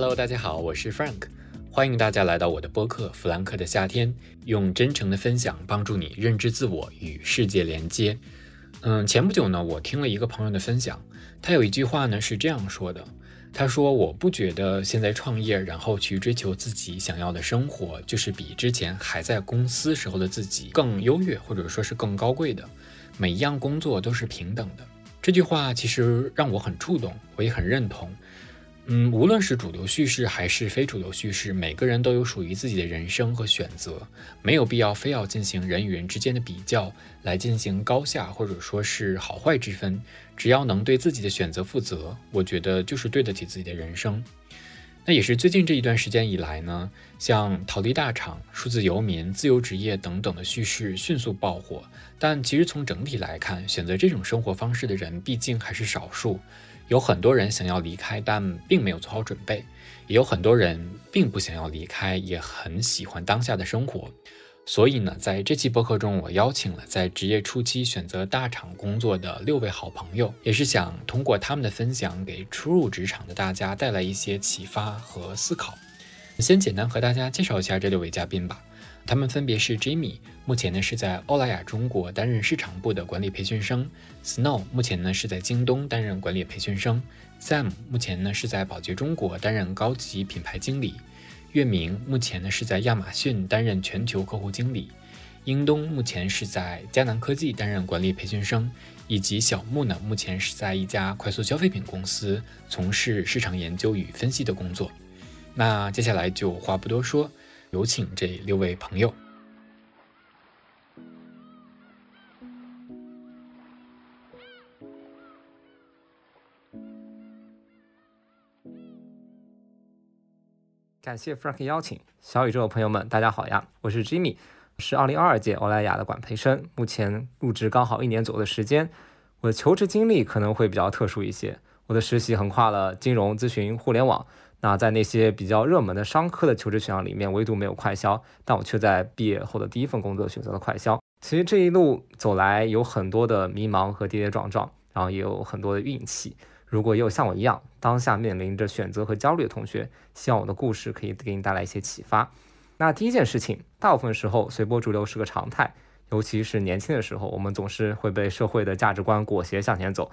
Hello，大家好，我是 Frank，欢迎大家来到我的播客《弗兰克的夏天》，用真诚的分享帮助你认知自我与世界连接。嗯，前不久呢，我听了一个朋友的分享，他有一句话呢是这样说的，他说：“我不觉得现在创业，然后去追求自己想要的生活，就是比之前还在公司时候的自己更优越，或者说是更高贵的。每一样工作都是平等的。”这句话其实让我很触动，我也很认同。嗯，无论是主流叙事还是非主流叙事，每个人都有属于自己的人生和选择，没有必要非要进行人与人之间的比较，来进行高下或者说是好坏之分。只要能对自己的选择负责，我觉得就是对得起自己的人生。那也是最近这一段时间以来呢，像逃离大厂、数字游民、自由职业等等的叙事迅速爆火。但其实从整体来看，选择这种生活方式的人毕竟还是少数。有很多人想要离开，但并没有做好准备；也有很多人并不想要离开，也很喜欢当下的生活。所以呢，在这期播客中，我邀请了在职业初期选择大厂工作的六位好朋友，也是想通过他们的分享，给初入职场的大家带来一些启发和思考。先简单和大家介绍一下这六位嘉宾吧。他们分别是 Jimmy，目前呢是在欧莱雅中国担任市场部的管理培训生；Snow，目前呢是在京东担任管理培训生；Sam，目前呢是在宝洁中国担任高级品牌经理；月明，目前呢是在亚马逊担任全球客户经理；英东，目前是在迦南科技担任管理培训生；以及小木呢，目前是在一家快速消费品公司从事市场研究与分析的工作。那接下来就话不多说。有请这六位朋友。感谢 Frank 邀请，小宇宙的朋友们，大家好呀！我是 Jimmy，是二零二二届欧莱雅的管培生，目前入职刚好一年左右的时间。我的求职经历可能会比较特殊一些，我的实习横跨了金融、咨询、互联网。那在那些比较热门的商科的求职选项里面，唯独没有快销，但我却在毕业后的第一份工作选择了快销。其实这一路走来，有很多的迷茫和跌跌撞撞，然后也有很多的运气。如果也有像我一样当下面临着选择和焦虑的同学，希望我的故事可以给你带来一些启发。那第一件事情，大部分时候随波逐流是个常态，尤其是年轻的时候，我们总是会被社会的价值观裹挟向前走。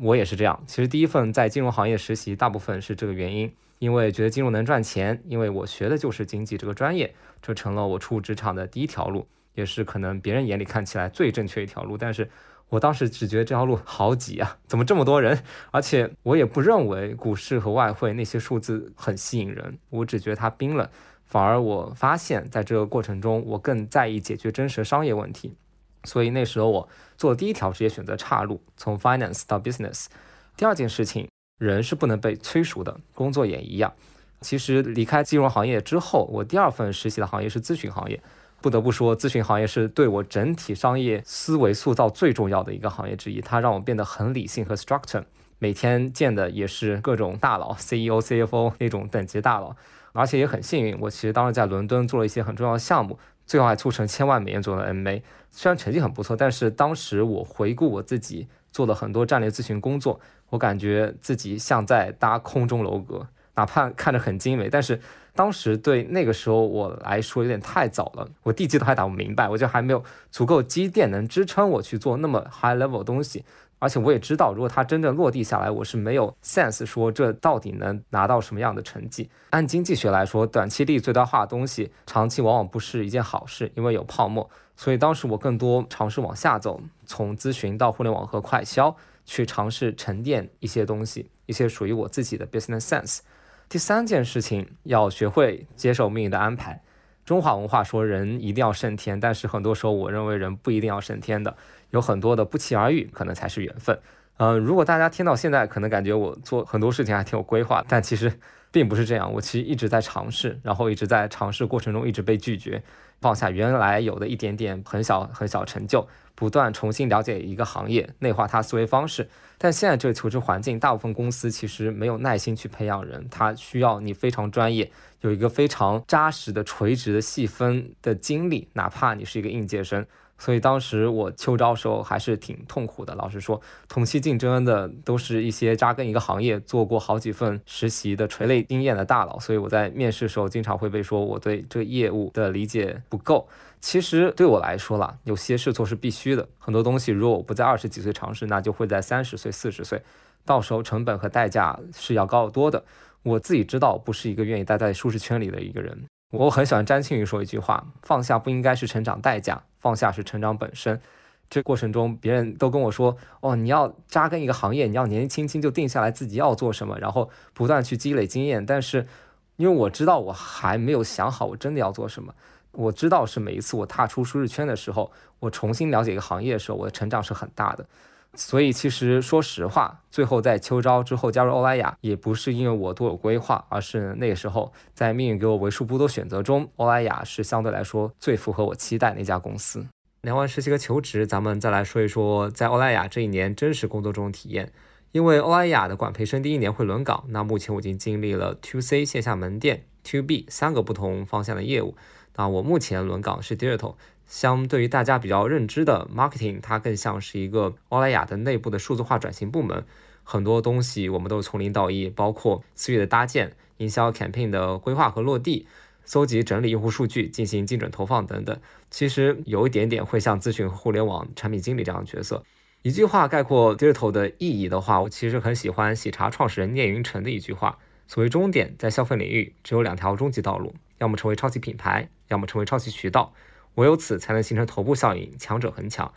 我也是这样。其实第一份在金融行业实习，大部分是这个原因。因为觉得金融能赚钱，因为我学的就是经济这个专业，这成了我初入职场的第一条路，也是可能别人眼里看起来最正确一条路。但是我当时只觉得这条路好挤啊，怎么这么多人？而且我也不认为股市和外汇那些数字很吸引人，我只觉得它冰冷。反而我发现，在这个过程中，我更在意解决真实的商业问题。所以那时候我做第一条职业选择岔路，从 finance 到 business。第二件事情。人是不能被催熟的，工作也一样。其实离开金融行业之后，我第二份实习的行业是咨询行业。不得不说，咨询行业是对我整体商业思维塑造最重要的一个行业之一。它让我变得很理性和 structure。每天见的也是各种大佬，CEO、CFO 那种等级大佬。而且也很幸运，我其实当时在伦敦做了一些很重要的项目，最后还促成千万美元左右的 MA。虽然成绩很不错，但是当时我回顾我自己做了很多战略咨询工作。我感觉自己像在搭空中楼阁，哪怕看着很精美，但是当时对那个时候我来说有点太早了。我地基都还打不明白，我就还没有足够积淀能支撑我去做那么 high level 的东西。而且我也知道，如果它真正落地下来，我是没有 sense 说这到底能拿到什么样的成绩。按经济学来说，短期利益最大化的东西，长期往往不是一件好事，因为有泡沫。所以当时我更多尝试往下走，从咨询到互联网和快销。去尝试沉淀一些东西，一些属于我自己的 business sense。第三件事情，要学会接受命运的安排。中华文化说人一定要胜天，但是很多时候我认为人不一定要胜天的，有很多的不期而遇，可能才是缘分。嗯，如果大家听到现在，可能感觉我做很多事情还挺有规划，但其实并不是这样。我其实一直在尝试，然后一直在尝试过程中一直被拒绝，放下原来有的一点点很小很小成就。不断重新了解一个行业，内化他思维方式。但现在这个求职环境，大部分公司其实没有耐心去培养人，他需要你非常专业，有一个非常扎实的、垂直的细分的经历，哪怕你是一个应届生。所以当时我秋招的时候还是挺痛苦的。老实说，同期竞争的都是一些扎根一个行业、做过好几份实习的垂类经验的大佬，所以我在面试时候经常会被说我对这个业务的理解不够。其实对我来说啦，有些试错是必须的。很多东西如果我不在二十几岁尝试，那就会在三十岁、四十岁，到时候成本和代价是要高得多的。我自己知道，不是一个愿意待在舒适圈里的一个人。我很喜欢詹庆宇说一句话：放下不应该是成长代价。放下是成长本身，这过程中别人都跟我说，哦，你要扎根一个行业，你要年纪轻轻就定下来自己要做什么，然后不断去积累经验。但是，因为我知道我还没有想好我真的要做什么，我知道是每一次我踏出舒适圈的时候，我重新了解一个行业的时候，我的成长是很大的。所以，其实说实话，最后在秋招之后加入欧莱雅，也不是因为我多有规划，而是那个时候在命运给我为数不多选择中，欧莱雅是相对来说最符合我期待那家公司。聊完实习和求职，咱们再来说一说在欧莱雅这一年真实工作中的体验。因为欧莱雅的管培生第一年会轮岗，那目前我已经经历了 To C 线下门店、To B 三个不同方向的业务。那我目前轮岗是 Digital。相对于大家比较认知的 marketing，它更像是一个欧莱雅的内部的数字化转型部门。很多东西我们都是从零到一，包括私域的搭建、营销 campaign 的规划和落地、搜集整理用户数据、进行精准投放等等。其实有一点点会像咨询互联网产品经理这样的角色。一句话概括 digital 的意义的话，我其实很喜欢喜茶创始人聂云成的一句话：所谓终点，在消费领域只有两条终极道路，要么成为超级品牌，要么成为超级渠道。唯有此才能形成头部效应，强者恒强。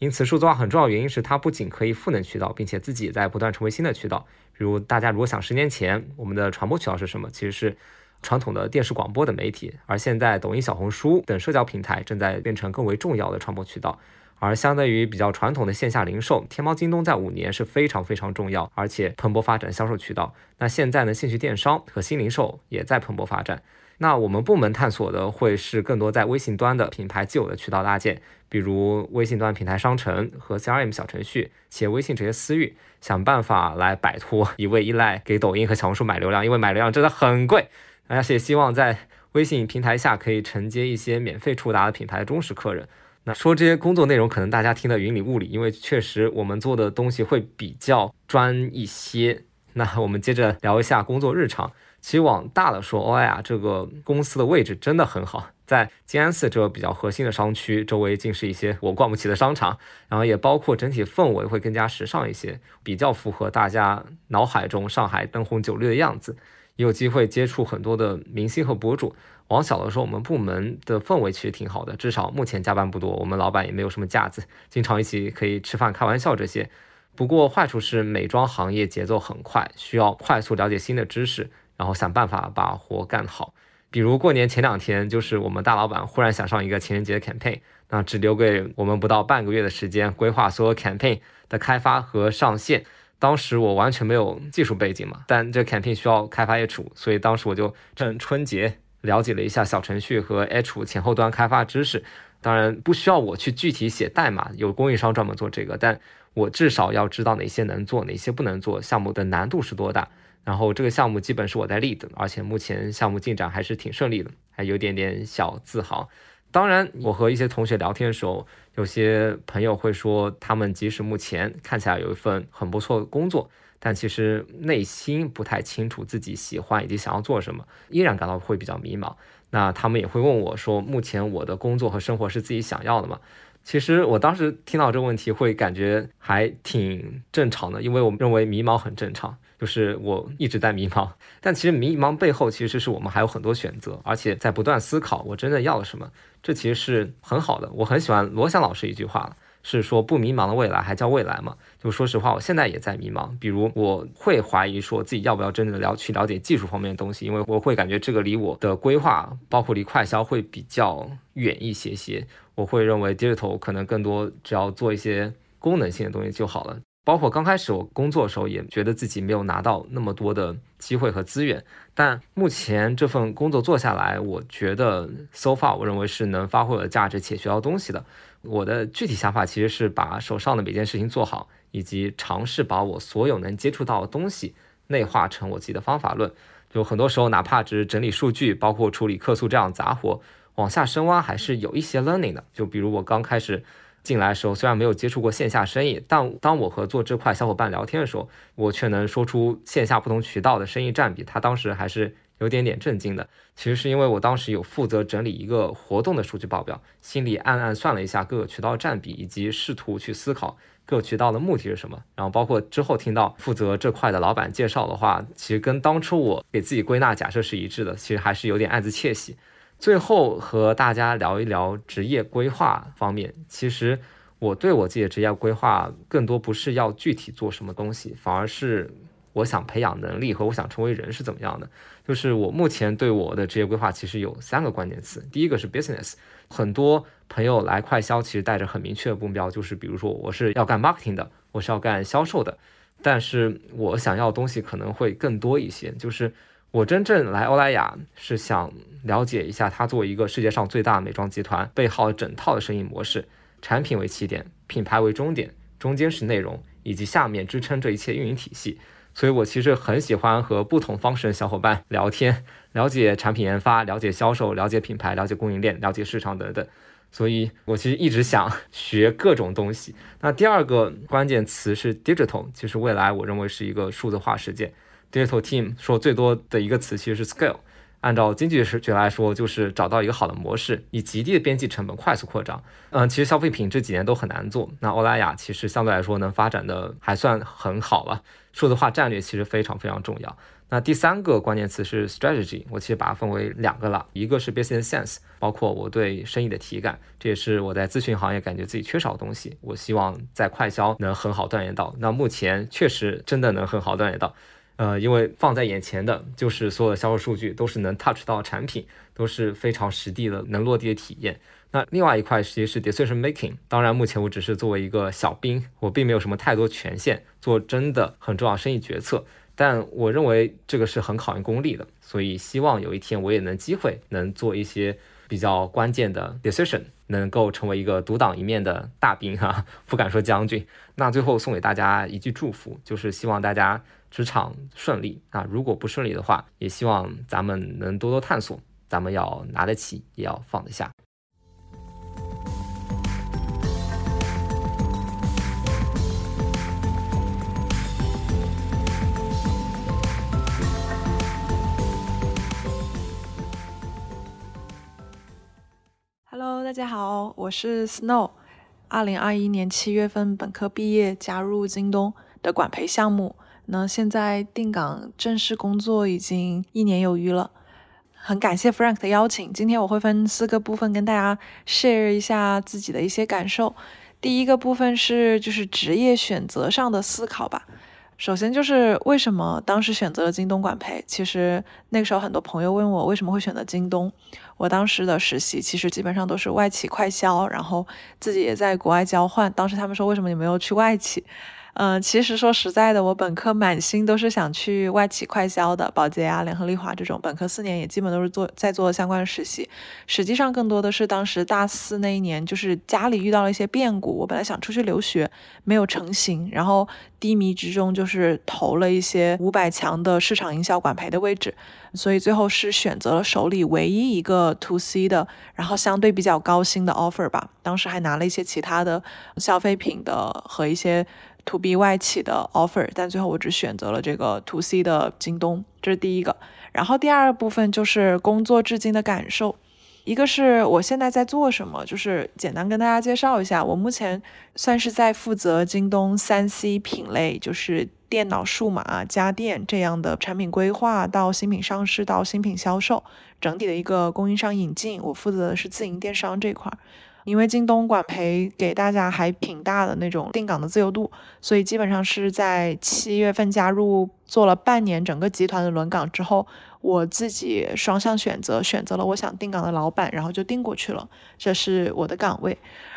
因此，数字化很重要原因是它不仅可以赋能渠道，并且自己也在不断成为新的渠道。比如，大家如果想十年前我们的传播渠道是什么，其实是传统的电视广播的媒体，而现在抖音、小红书等社交平台正在变成更为重要的传播渠道。而相对于比较传统的线下零售，天猫、京东在五年是非常非常重要，而且蓬勃发展销售渠道。那现在呢，兴趣电商和新零售也在蓬勃发展。那我们部门探索的会是更多在微信端的品牌既有的渠道搭建，比如微信端平台商城和 CRM 小程序，企业微信这些私域，想办法来摆脱一味依赖给抖音和小红书买流量，因为买流量真的很贵，而且希望在微信平台下可以承接一些免费触达的品牌的忠实客人。那说这些工作内容，可能大家听得云里雾里，因为确实我们做的东西会比较专一些。那我们接着聊一下工作日常。其实往大了说，欧莱雅这个公司的位置真的很好，在静安寺这个比较核心的商区，周围尽是一些我逛不起的商场，然后也包括整体氛围会更加时尚一些，比较符合大家脑海中上海灯红酒绿的样子。也有机会接触很多的明星和博主。往小的说，我们部门的氛围其实挺好的，至少目前加班不多，我们老板也没有什么架子，经常一起可以吃饭、开玩笑这些。不过坏处是美妆行业节奏很快，需要快速了解新的知识。然后想办法把活干好，比如过年前两天，就是我们大老板忽然想上一个情人节的 campaign，那只留给我们不到半个月的时间规划所有 campaign 的开发和上线。当时我完全没有技术背景嘛，但这 campaign 需要开发 H 五，所以当时我就趁春节了解了一下小程序和 H 五前后端开发知识。当然不需要我去具体写代码，有供应商专门做这个，但我至少要知道哪些能做，哪些不能做，项目的难度是多大。然后这个项目基本是我在 lead，而且目前项目进展还是挺顺利的，还有点点小自豪。当然，我和一些同学聊天的时候，有些朋友会说，他们即使目前看起来有一份很不错的工作，但其实内心不太清楚自己喜欢以及想要做什么，依然感到会比较迷茫。那他们也会问我说，目前我的工作和生活是自己想要的吗？其实我当时听到这个问题，会感觉还挺正常的，因为我认为迷茫很正常。就是我一直在迷茫，但其实迷茫背后其实是我们还有很多选择，而且在不断思考我真的要什么。这其实是很好的。我很喜欢罗翔老师一句话，是说不迷茫的未来还叫未来吗？就说实话，我现在也在迷茫。比如我会怀疑说自己要不要真的了去了解技术方面的东西，因为我会感觉这个离我的规划，包括离快销会比较远一些些。我会认为 digital 可能更多只要做一些功能性的东西就好了。包括刚开始我工作的时候，也觉得自己没有拿到那么多的机会和资源。但目前这份工作做下来，我觉得 so far 我认为是能发挥我的价值且学到东西的。我的具体想法其实是把手上的每件事情做好，以及尝试把我所有能接触到的东西内化成我自己的方法论。就很多时候，哪怕只是整理数据，包括处理客诉这样杂活，往下深挖还是有一些 learning 的。就比如我刚开始进来的时候，虽然没有接触过线下生意，但当我和做这块小伙伴聊天的时候，我却能说出线下不同渠道的生意占比。他当时还是有点点震惊的。其实是因为我当时有负责整理一个活动的数据报表，心里暗暗算了一下各个渠道占比，以及试图去思考各个渠道的目的是什么。然后包括之后听到负责这块的老板介绍的话，其实跟当初我给自己归纳假设是一致的，其实还是有点暗自窃喜。最后和大家聊一聊职业规划方面，其实我对我自己的职业规划更多不是要具体做什么东西，反而是。我想培养能力和我想成为人是怎么样的？就是我目前对我的职业规划其实有三个关键词。第一个是 business，很多朋友来快销其实带着很明确的目标，就是比如说我是要干 marketing 的，我是要干销售的。但是我想要的东西可能会更多一些，就是我真正来欧莱雅是想了解一下它作为一个世界上最大美妆集团背后整套的生意模式，产品为起点，品牌为终点，中间是内容，以及下面支撑这一切运营体系。所以，我其实很喜欢和不同方式的小伙伴聊天，了解产品研发，了解销售，了解品牌，了解供应链，了解市场等等。所以我其实一直想学各种东西。那第二个关键词是 digital，其实未来我认为是一个数字化世界。Digital team 说最多的一个词其实是 scale。按照经济学来说，就是找到一个好的模式，以极低的边际成本快速扩张。嗯，其实消费品这几年都很难做，那欧莱雅其实相对来说能发展的还算很好了。数字化战略其实非常非常重要。那第三个关键词是 strategy，我其实把它分为两个了，一个是 business sense，包括我对生意的体感，这也是我在咨询行业感觉自己缺少的东西。我希望在快销能很好锻炼到。那目前确实真的能很好锻炼到。呃，因为放在眼前的就是所有的销售数据都是能 touch 到产品，都是非常实地的、能落地的体验。那另外一块其实是 decision making，当然目前我只是作为一个小兵，我并没有什么太多权限做真的很重要生意决策。但我认为这个是很考验功力的，所以希望有一天我也能机会能做一些比较关键的 decision，能够成为一个独当一面的大兵哈，不敢说将军。那最后送给大家一句祝福，就是希望大家。职场顺利啊，如果不顺利的话，也希望咱们能多多探索。咱们要拿得起，也要放得下。Hello，大家好，我是 Snow。二零二一年七月份本科毕业，加入京东的管培项目。那现在定岗正式工作已经一年有余了，很感谢 Frank 的邀请。今天我会分四个部分跟大家 share 一下自己的一些感受。第一个部分是就是职业选择上的思考吧。首先就是为什么当时选择了京东管培？其实那个时候很多朋友问我为什么会选择京东。我当时的实习其实基本上都是外企快销，然后自己也在国外交换。当时他们说为什么你没有去外企？嗯，其实说实在的，我本科满心都是想去外企快销的，宝洁啊、联合利华这种。本科四年也基本都是做在做相关的实习。实际上更多的是当时大四那一年，就是家里遇到了一些变故，我本来想出去留学，没有成型，然后低迷之中就是投了一些五百强的市场营销管培的位置，所以最后是选择了手里唯一一个 to C 的，然后相对比较高薪的 offer 吧。当时还拿了一些其他的消费品的和一些。To B 外企的 offer，但最后我只选择了这个 to C 的京东，这是第一个。然后第二部分就是工作至今的感受，一个是我现在在做什么，就是简单跟大家介绍一下，我目前算是在负责京东三 C 品类，就是电脑、数码、家电这样的产品规划到新品上市到新品销售，整体的一个供应商引进，我负责的是自营电商这块。因为京东管培给大家还挺大的那种定岗的自由度，所以基本上是在七月份加入，做了半年整个集团的轮岗之后，我自己双向选择，选择了我想定岗的老板，然后就定过去了，这是我的岗位。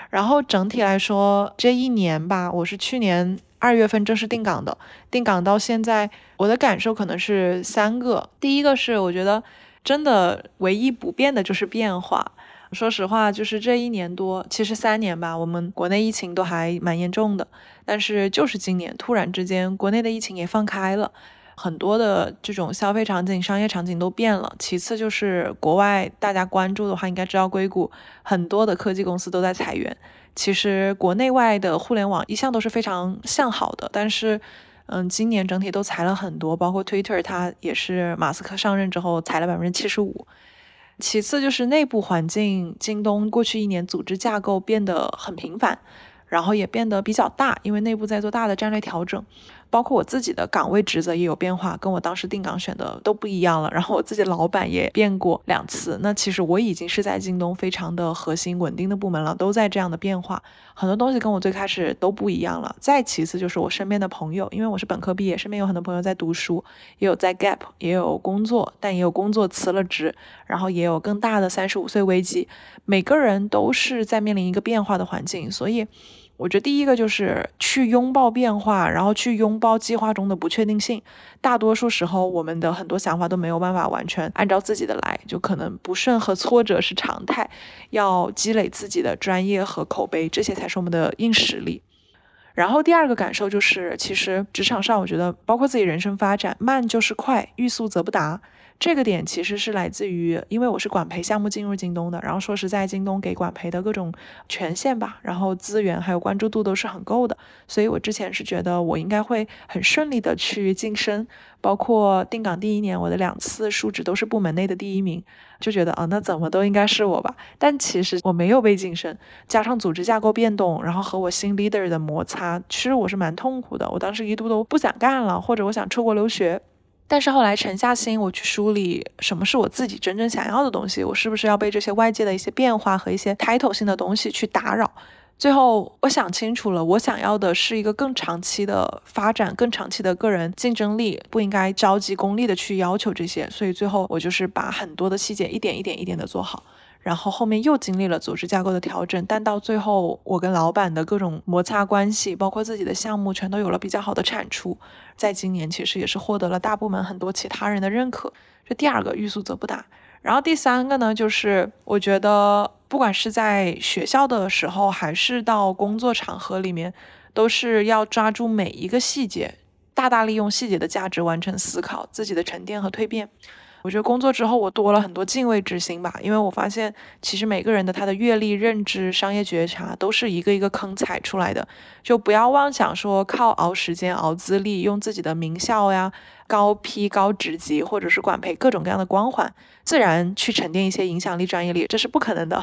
然后整体来说，这一年吧，我是去年二月份正式定岗的，定岗到现在，我的感受可能是三个。第一个是我觉得真的唯一不变的就是变化。说实话，就是这一年多，其实三年吧，我们国内疫情都还蛮严重的。但是就是今年突然之间，国内的疫情也放开了，很多的这种消费场景、商业场景都变了。其次就是国外大家关注的话，应该知道硅谷很多的科技公司都在裁员。其实国内外的互联网一向都是非常向好的，但是，嗯，今年整体都裁了很多，包括 Twitter，它也是马斯克上任之后裁了百分之七十五。其次就是内部环境，京东过去一年组织架构变得很频繁，然后也变得比较大，因为内部在做大的战略调整。包括我自己的岗位职责也有变化，跟我当时定岗选的都不一样了。然后我自己老板也变过两次。那其实我已经是在京东非常的核心稳定的部门了，都在这样的变化，很多东西跟我最开始都不一样了。再其次就是我身边的朋友，因为我是本科毕业，身边有很多朋友在读书，也有在 gap，也有工作，但也有工作辞了职，然后也有更大的三十五岁危机，每个人都是在面临一个变化的环境，所以。我觉得第一个就是去拥抱变化，然后去拥抱计划中的不确定性。大多数时候，我们的很多想法都没有办法完全按照自己的来，就可能不顺和挫折是常态。要积累自己的专业和口碑，这些才是我们的硬实力。然后第二个感受就是，其实职场上，我觉得包括自己人生发展，慢就是快，欲速则不达。这个点其实是来自于，因为我是管培项目进入京东的，然后说实在，京东给管培的各种权限吧，然后资源还有关注度都是很够的，所以我之前是觉得我应该会很顺利的去晋升，包括定岗第一年，我的两次述职都是部门内的第一名，就觉得啊，那怎么都应该是我吧，但其实我没有被晋升，加上组织架构变动，然后和我新 leader 的摩擦，其实我是蛮痛苦的，我当时一度都不想干了，或者我想出国留学。但是后来沉下心，我去梳理什么是我自己真正想要的东西，我是不是要被这些外界的一些变化和一些 title 性的东西去打扰？最后我想清楚了，我想要的是一个更长期的发展，更长期的个人竞争力，不应该着急功利的去要求这些。所以最后我就是把很多的细节一点一点一点的做好。然后后面又经历了组织架构的调整，但到最后，我跟老板的各种摩擦关系，包括自己的项目，全都有了比较好的产出。在今年，其实也是获得了大部门很多其他人的认可。这第二个欲速则不达。然后第三个呢，就是我觉得，不管是在学校的时候，还是到工作场合里面，都是要抓住每一个细节，大大利用细节的价值，完成思考自己的沉淀和蜕变。我觉得工作之后，我多了很多敬畏之心吧，因为我发现其实每个人的他的阅历、认知、商业觉察都是一个一个坑踩出来的，就不要妄想说靠熬时间、熬资历，用自己的名校呀、高批、高职级或者是管培各种各样的光环，自然去沉淀一些影响力、专业力，这是不可能的。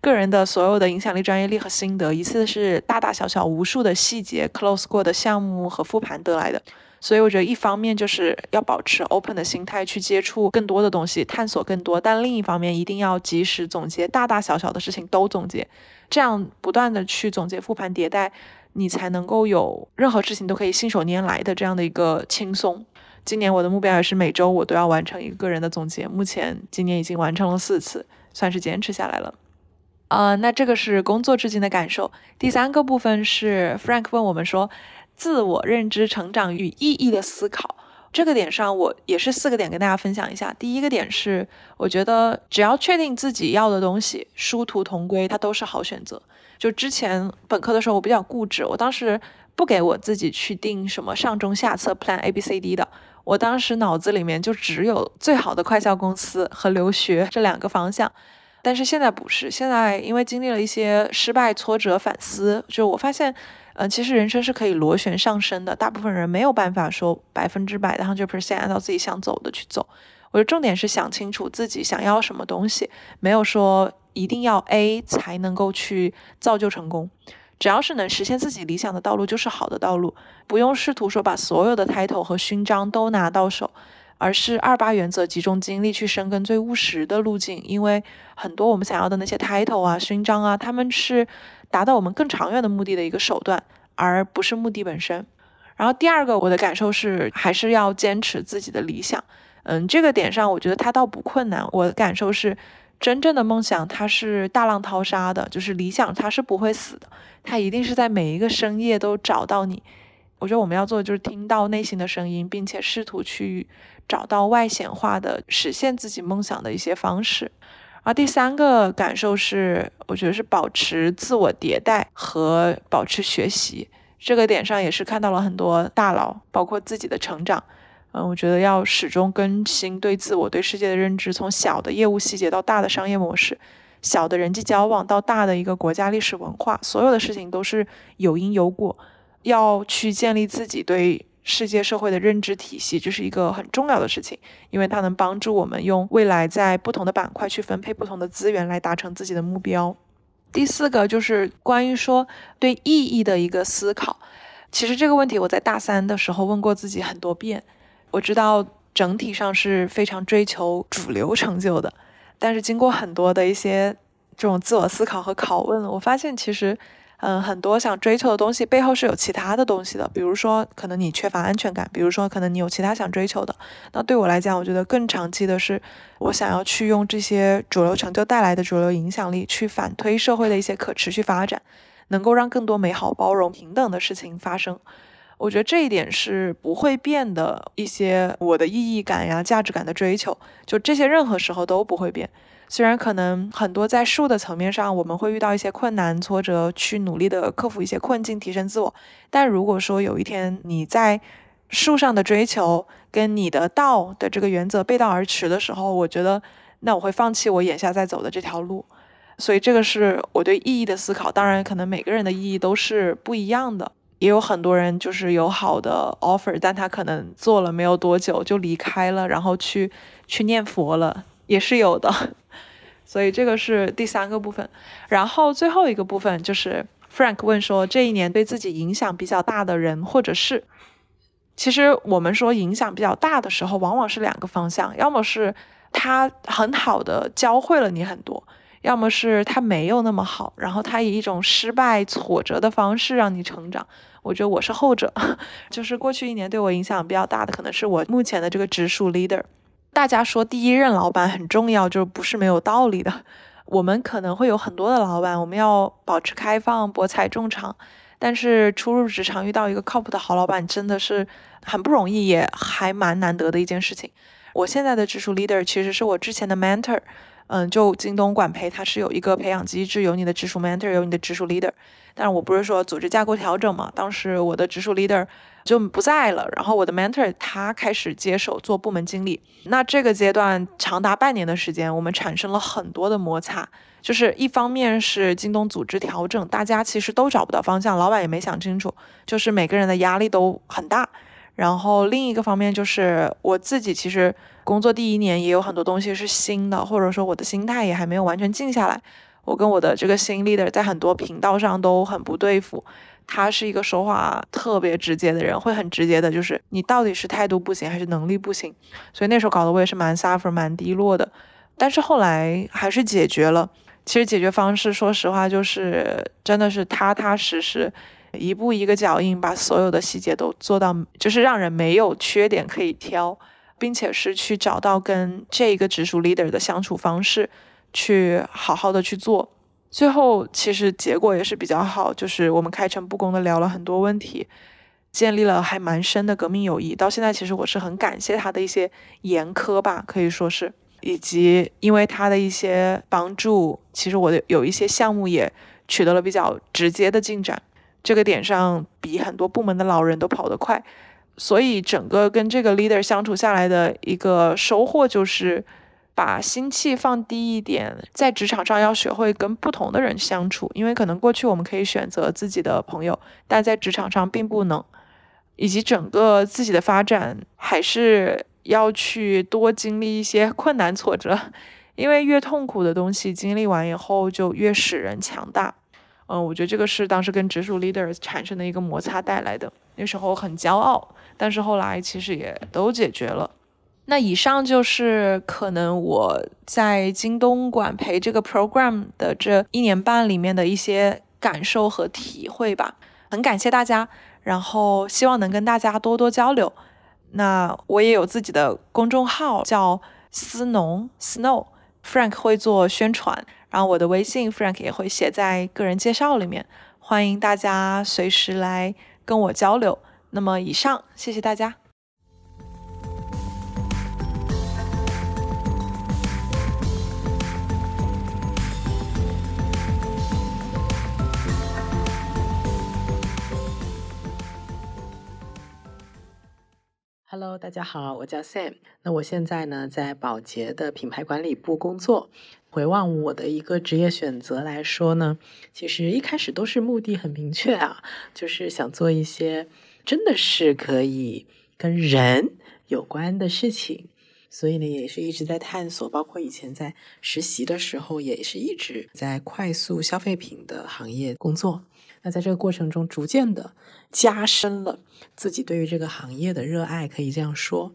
个人的所有的影响力、专业力和心得，一次是大大小小无数的细节、close 过的项目和复盘得来的。所以我觉得，一方面就是要保持 open 的心态去接触更多的东西，探索更多；但另一方面，一定要及时总结，大大小小的事情都总结，这样不断的去总结、复盘、迭代，你才能够有任何事情都可以信手拈来的这样的一个轻松。今年我的目标也是每周我都要完成一个个人的总结，目前今年已经完成了四次，算是坚持下来了。呃，那这个是工作至今的感受。第三个部分是 Frank 问我们说。自我认知、成长与意义的思考，这个点上，我也是四个点跟大家分享一下。第一个点是，我觉得只要确定自己要的东西，殊途同归，它都是好选择。就之前本科的时候，我比较固执，我当时不给我自己去定什么上中下策 plan A B C D 的，我当时脑子里面就只有最好的快销公司和留学这两个方向。但是现在不是，现在因为经历了一些失败、挫折、反思，就我发现。嗯，其实人生是可以螺旋上升的。大部分人没有办法说百分之百的 hundred percent 按照自己想走的去走。我觉得重点是想清楚自己想要什么东西，没有说一定要 A 才能够去造就成功。只要是能实现自己理想的道路，就是好的道路。不用试图说把所有的 title 和勋章都拿到手，而是二八原则，集中精力去深耕最务实的路径。因为很多我们想要的那些 title 啊、勋章啊，他们是。达到我们更长远的目的的一个手段，而不是目的本身。然后第二个，我的感受是，还是要坚持自己的理想。嗯，这个点上，我觉得它倒不困难。我的感受是，真正的梦想它是大浪淘沙的，就是理想它是不会死的，它一定是在每一个深夜都找到你。我觉得我们要做的就是听到内心的声音，并且试图去找到外显化的实现自己梦想的一些方式。而第三个感受是，我觉得是保持自我迭代和保持学习。这个点上，也是看到了很多大佬，包括自己的成长。嗯，我觉得要始终更新对自我、对世界的认知，从小的业务细节到大的商业模式，小的人际交往到大的一个国家历史文化，所有的事情都是有因有果，要去建立自己对世界社会的认知体系，这是一个很重要的事情，因为它能帮助我们用未来在不同的板块去分配不同的资源来达成自己的目标。第四个就是关于说对意义的一个思考，其实这个问题我在大三的时候问过自己很多遍。我知道整体上是非常追求主流成就的，但是经过很多的一些这种自我思考和拷问，我发现其实，嗯，很多想追求的东西背后是有其他的东西的。比如说，可能你缺乏安全感；，比如说，可能你有其他想追求的。那对我来讲，我觉得更长期的是，我想要去用这些主流成就带来的主流影响力，去反推社会的一些可持续发展，能够让更多美好、包容、平等的事情发生。我觉得这一点是不会变的，一些我的意义感呀、价值感的追求，就这些任何时候都不会变。虽然可能很多在术的层面上，我们会遇到一些困难、挫折，去努力的克服一些困境，提升自我。但如果说有一天你在术上的追求跟你的道的这个原则背道而驰的时候，我觉得那我会放弃我眼下在走的这条路。所以这个是我对意义的思考。当然，可能每个人的意义都是不一样的。也有很多人就是有好的 offer，但他可能做了没有多久就离开了，然后去去念佛了，也是有的。所以这个是第三个部分。然后最后一个部分就是 Frank 问说，这一年对自己影响比较大的人或者是，其实我们说影响比较大的时候，往往是两个方向，要么是他很好的教会了你很多。要么是他没有那么好，然后他以一种失败挫折的方式让你成长。我觉得我是后者，就是过去一年对我影响比较大的，可能是我目前的这个直属 leader。大家说第一任老板很重要，就不是没有道理的。我们可能会有很多的老板，我们要保持开放、博采众长，但是初入职场遇到一个靠谱的好老板，真的是很不容易，也还蛮难得的一件事情。我现在的直属 leader 其实是我之前的 mentor。嗯，就京东管培，它是有一个培养机制，有你的直属 mentor，有你的直属 leader。但是我不是说组织架构调整嘛，当时我的直属 leader 就不在了，然后我的 mentor 他开始接手做部门经理。那这个阶段长达半年的时间，我们产生了很多的摩擦，就是一方面是京东组织调整，大家其实都找不到方向，老板也没想清楚，就是每个人的压力都很大。然后另一个方面就是我自己，其实工作第一年也有很多东西是新的，或者说我的心态也还没有完全静下来。我跟我的这个新 leader 在很多频道上都很不对付。他是一个说话特别直接的人，会很直接的，就是你到底是态度不行还是能力不行。所以那时候搞得我也是蛮 suffer 蛮低落的。但是后来还是解决了。其实解决方式，说实话就是真的是踏踏实实。一步一个脚印，把所有的细节都做到，就是让人没有缺点可以挑，并且是去找到跟这一个直属 leader 的相处方式，去好好的去做。最后其实结果也是比较好，就是我们开诚布公的聊了很多问题，建立了还蛮深的革命友谊。到现在其实我是很感谢他的一些严苛吧，可以说是，以及因为他的一些帮助，其实我的有一些项目也取得了比较直接的进展。这个点上比很多部门的老人都跑得快，所以整个跟这个 leader 相处下来的一个收获就是，把心气放低一点，在职场上要学会跟不同的人相处，因为可能过去我们可以选择自己的朋友，但在职场上并不能，以及整个自己的发展还是要去多经历一些困难挫折，因为越痛苦的东西经历完以后就越使人强大。嗯，我觉得这个是当时跟直属 leader 产生的一个摩擦带来的。那时候很骄傲，但是后来其实也都解决了。那以上就是可能我在京东管培这个 program 的这一年半里面的一些感受和体会吧。很感谢大家，然后希望能跟大家多多交流。那我也有自己的公众号叫思农 Snow，Frank 会做宣传。然后我的微信 Frank 也会写在个人介绍里面，欢迎大家随时来跟我交流。那么以上，谢谢大家。Hello，大家好，我叫 Sam。那我现在呢，在宝洁的品牌管理部工作。回望我的一个职业选择来说呢，其实一开始都是目的很明确啊，就是想做一些真的是可以跟人有关的事情。所以呢，也是一直在探索，包括以前在实习的时候，也是一直在快速消费品的行业工作。那在这个过程中，逐渐的加深了自己对于这个行业的热爱，可以这样说。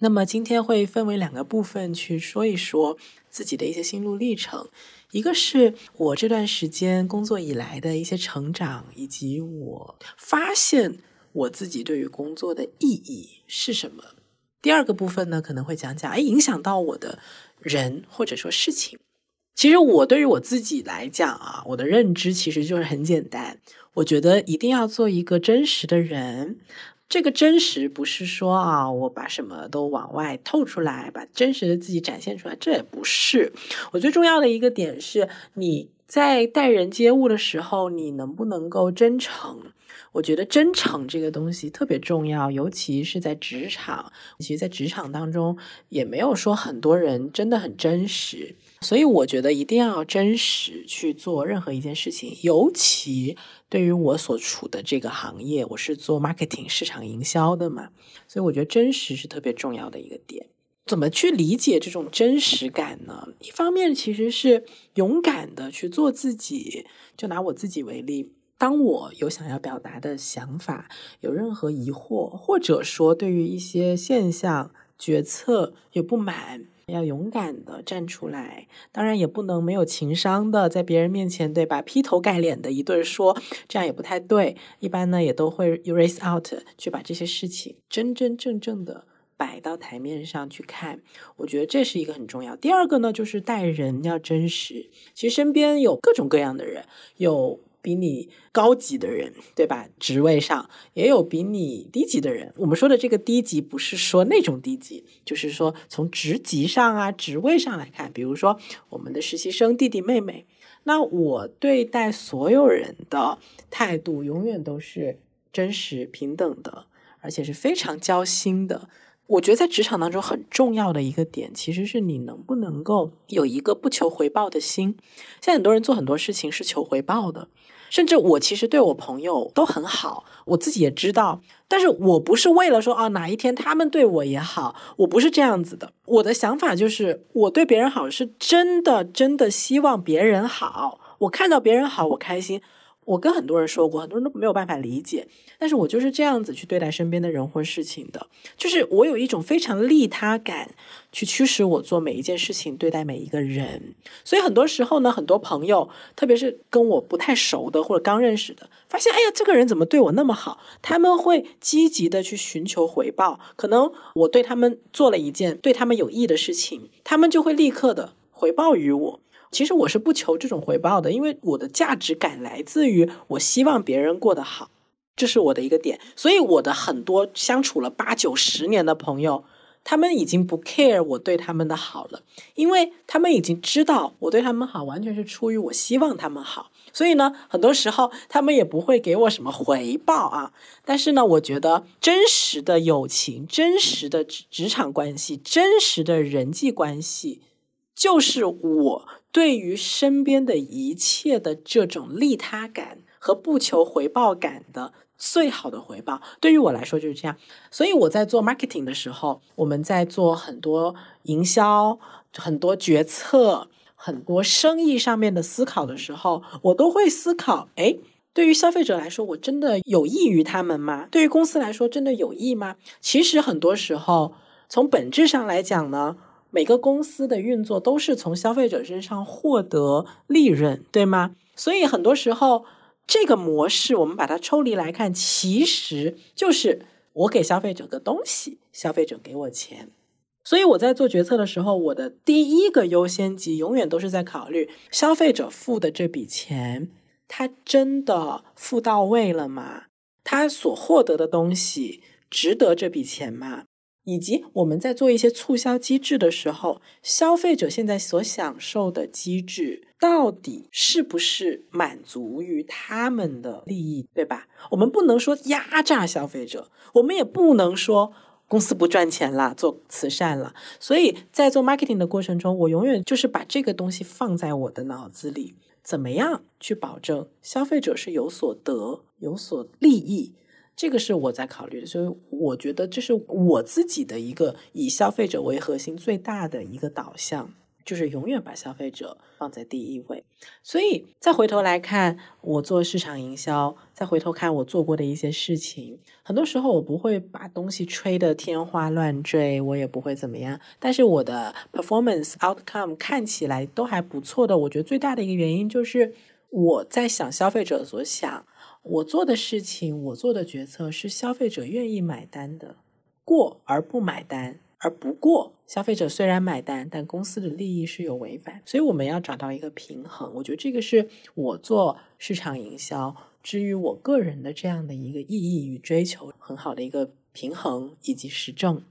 那么今天会分为两个部分去说一说自己的一些心路历程，一个是我这段时间工作以来的一些成长，以及我发现我自己对于工作的意义是什么。第二个部分呢，可能会讲讲，哎，影响到我的人或者说事情。其实我对于我自己来讲啊，我的认知其实就是很简单。我觉得一定要做一个真实的人。这个真实不是说啊，我把什么都往外透出来，把真实的自己展现出来，这也不是。我最重要的一个点是，你在待人接物的时候，你能不能够真诚？我觉得真诚这个东西特别重要，尤其是在职场。其实，在职场当中，也没有说很多人真的很真实。所以我觉得一定要真实去做任何一件事情，尤其对于我所处的这个行业，我是做 marketing 市场营销的嘛，所以我觉得真实是特别重要的一个点。怎么去理解这种真实感呢？一方面其实是勇敢的去做自己，就拿我自己为例，当我有想要表达的想法，有任何疑惑，或者说对于一些现象、决策有不满。要勇敢的站出来，当然也不能没有情商的在别人面前，对吧？劈头盖脸的一顿说，这样也不太对。一般呢，也都会 erase out，去把这些事情真真正正的摆到台面上去看。我觉得这是一个很重要。第二个呢，就是待人要真实。其实身边有各种各样的人，有。比你高级的人，对吧？职位上也有比你低级的人。我们说的这个低级，不是说那种低级，就是说从职级上啊、职位上来看，比如说我们的实习生弟弟妹妹。那我对待所有人的态度，永远都是真实平等的，而且是非常交心的。我觉得在职场当中很重要的一个点，其实是你能不能够有一个不求回报的心。现在很多人做很多事情是求回报的。甚至我其实对我朋友都很好，我自己也知道，但是我不是为了说啊哪一天他们对我也好，我不是这样子的。我的想法就是，我对别人好是真的，真的希望别人好，我看到别人好，我开心。我跟很多人说过，很多人都没有办法理解，但是我就是这样子去对待身边的人或事情的，就是我有一种非常利他感，去驱使我做每一件事情，对待每一个人。所以很多时候呢，很多朋友，特别是跟我不太熟的或者刚认识的，发现，哎呀，这个人怎么对我那么好？他们会积极的去寻求回报。可能我对他们做了一件对他们有益的事情，他们就会立刻的回报于我。其实我是不求这种回报的，因为我的价值感来自于我希望别人过得好，这是我的一个点。所以我的很多相处了八九十年的朋友，他们已经不 care 我对他们的好了，因为他们已经知道我对他们好完全是出于我希望他们好。所以呢，很多时候他们也不会给我什么回报啊。但是呢，我觉得真实的友情、真实的职职场关系、真实的人际关系，就是我。对于身边的一切的这种利他感和不求回报感的最好的回报，对于我来说就是这样。所以我在做 marketing 的时候，我们在做很多营销、很多决策、很多生意上面的思考的时候，我都会思考：哎，对于消费者来说，我真的有益于他们吗？对于公司来说，真的有益吗？其实很多时候，从本质上来讲呢。每个公司的运作都是从消费者身上获得利润，对吗？所以很多时候，这个模式我们把它抽离来看，其实就是我给消费者个东西，消费者给我钱。所以我在做决策的时候，我的第一个优先级永远都是在考虑消费者付的这笔钱，他真的付到位了吗？他所获得的东西值得这笔钱吗？以及我们在做一些促销机制的时候，消费者现在所享受的机制到底是不是满足于他们的利益，对吧？我们不能说压榨消费者，我们也不能说公司不赚钱了，做慈善了。所以在做 marketing 的过程中，我永远就是把这个东西放在我的脑子里，怎么样去保证消费者是有所得、有所利益。这个是我在考虑的，所以我觉得这是我自己的一个以消费者为核心最大的一个导向，就是永远把消费者放在第一位。所以再回头来看我做市场营销，再回头看我做过的一些事情，很多时候我不会把东西吹得天花乱坠，我也不会怎么样，但是我的 performance outcome 看起来都还不错的。我觉得最大的一个原因就是我在想消费者所想。我做的事情，我做的决策是消费者愿意买单的，过而不买单，而不过消费者虽然买单，但公司的利益是有违反，所以我们要找到一个平衡。我觉得这个是我做市场营销，至于我个人的这样的一个意义与追求，很好的一个平衡以及实证。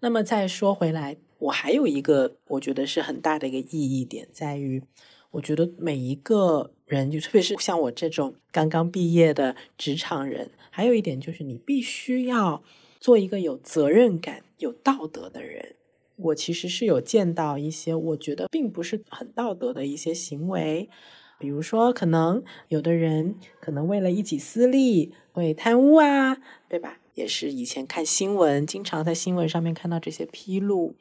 那么再说回来，我还有一个我觉得是很大的一个意义点，在于。我觉得每一个人，就特别是像我这种刚刚毕业的职场人，还有一点就是你必须要做一个有责任感、有道德的人。我其实是有见到一些我觉得并不是很道德的一些行为，比如说可能有的人可能为了一己私利会贪污啊，对吧？也是以前看新闻，经常在新闻上面看到这些披露。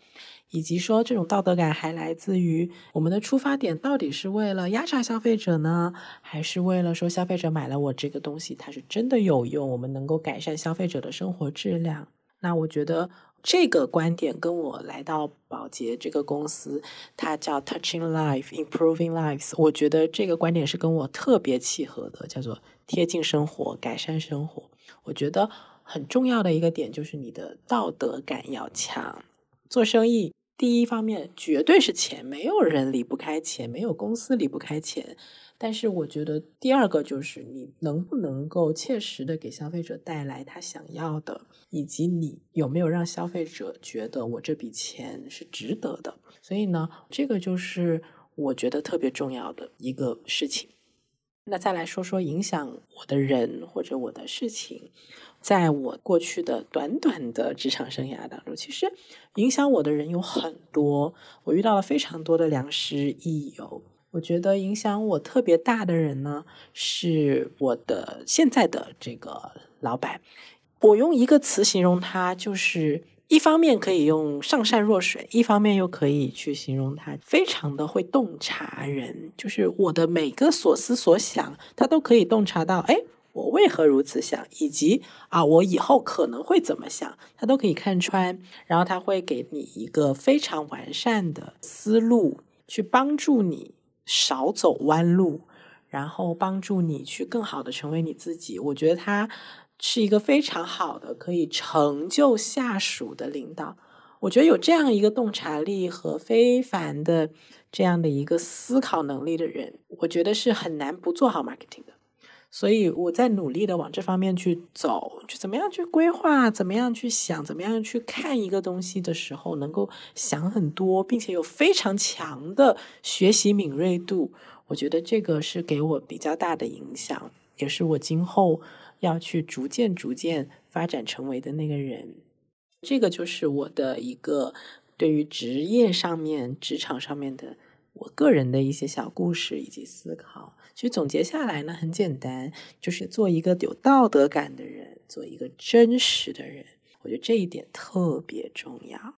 以及说这种道德感还来自于我们的出发点到底是为了压榨消费者呢，还是为了说消费者买了我这个东西，它是真的有用，我们能够改善消费者的生活质量？那我觉得这个观点跟我来到宝洁这个公司，它叫 Touching Life, Improving Lives，我觉得这个观点是跟我特别契合的，叫做贴近生活，改善生活。我觉得很重要的一个点就是你的道德感要强，做生意。第一方面绝对是钱，没有人离不开钱，没有公司离不开钱。但是我觉得第二个就是你能不能够切实的给消费者带来他想要的，以及你有没有让消费者觉得我这笔钱是值得的。所以呢，这个就是我觉得特别重要的一个事情。那再来说说影响我的人或者我的事情。在我过去的短短的职场生涯当中，其实影响我的人有很多，我遇到了非常多的良师益友。我觉得影响我特别大的人呢，是我的现在的这个老板。我用一个词形容他，就是一方面可以用上善若水，一方面又可以去形容他非常的会洞察人，就是我的每个所思所想，他都可以洞察到。哎。我为何如此想，以及啊，我以后可能会怎么想，他都可以看穿，然后他会给你一个非常完善的思路，去帮助你少走弯路，然后帮助你去更好的成为你自己。我觉得他是一个非常好的可以成就下属的领导。我觉得有这样一个洞察力和非凡的这样的一个思考能力的人，我觉得是很难不做好 marketing 的。所以我在努力的往这方面去走，就怎么样去规划，怎么样去想，怎么样去看一个东西的时候，能够想很多，并且有非常强的学习敏锐度。我觉得这个是给我比较大的影响，也是我今后要去逐渐逐渐发展成为的那个人。这个就是我的一个对于职业上面、职场上面的我个人的一些小故事以及思考。其实总结下来呢，很简单，就是做一个有道德感的人，做一个真实的人。我觉得这一点特别重要。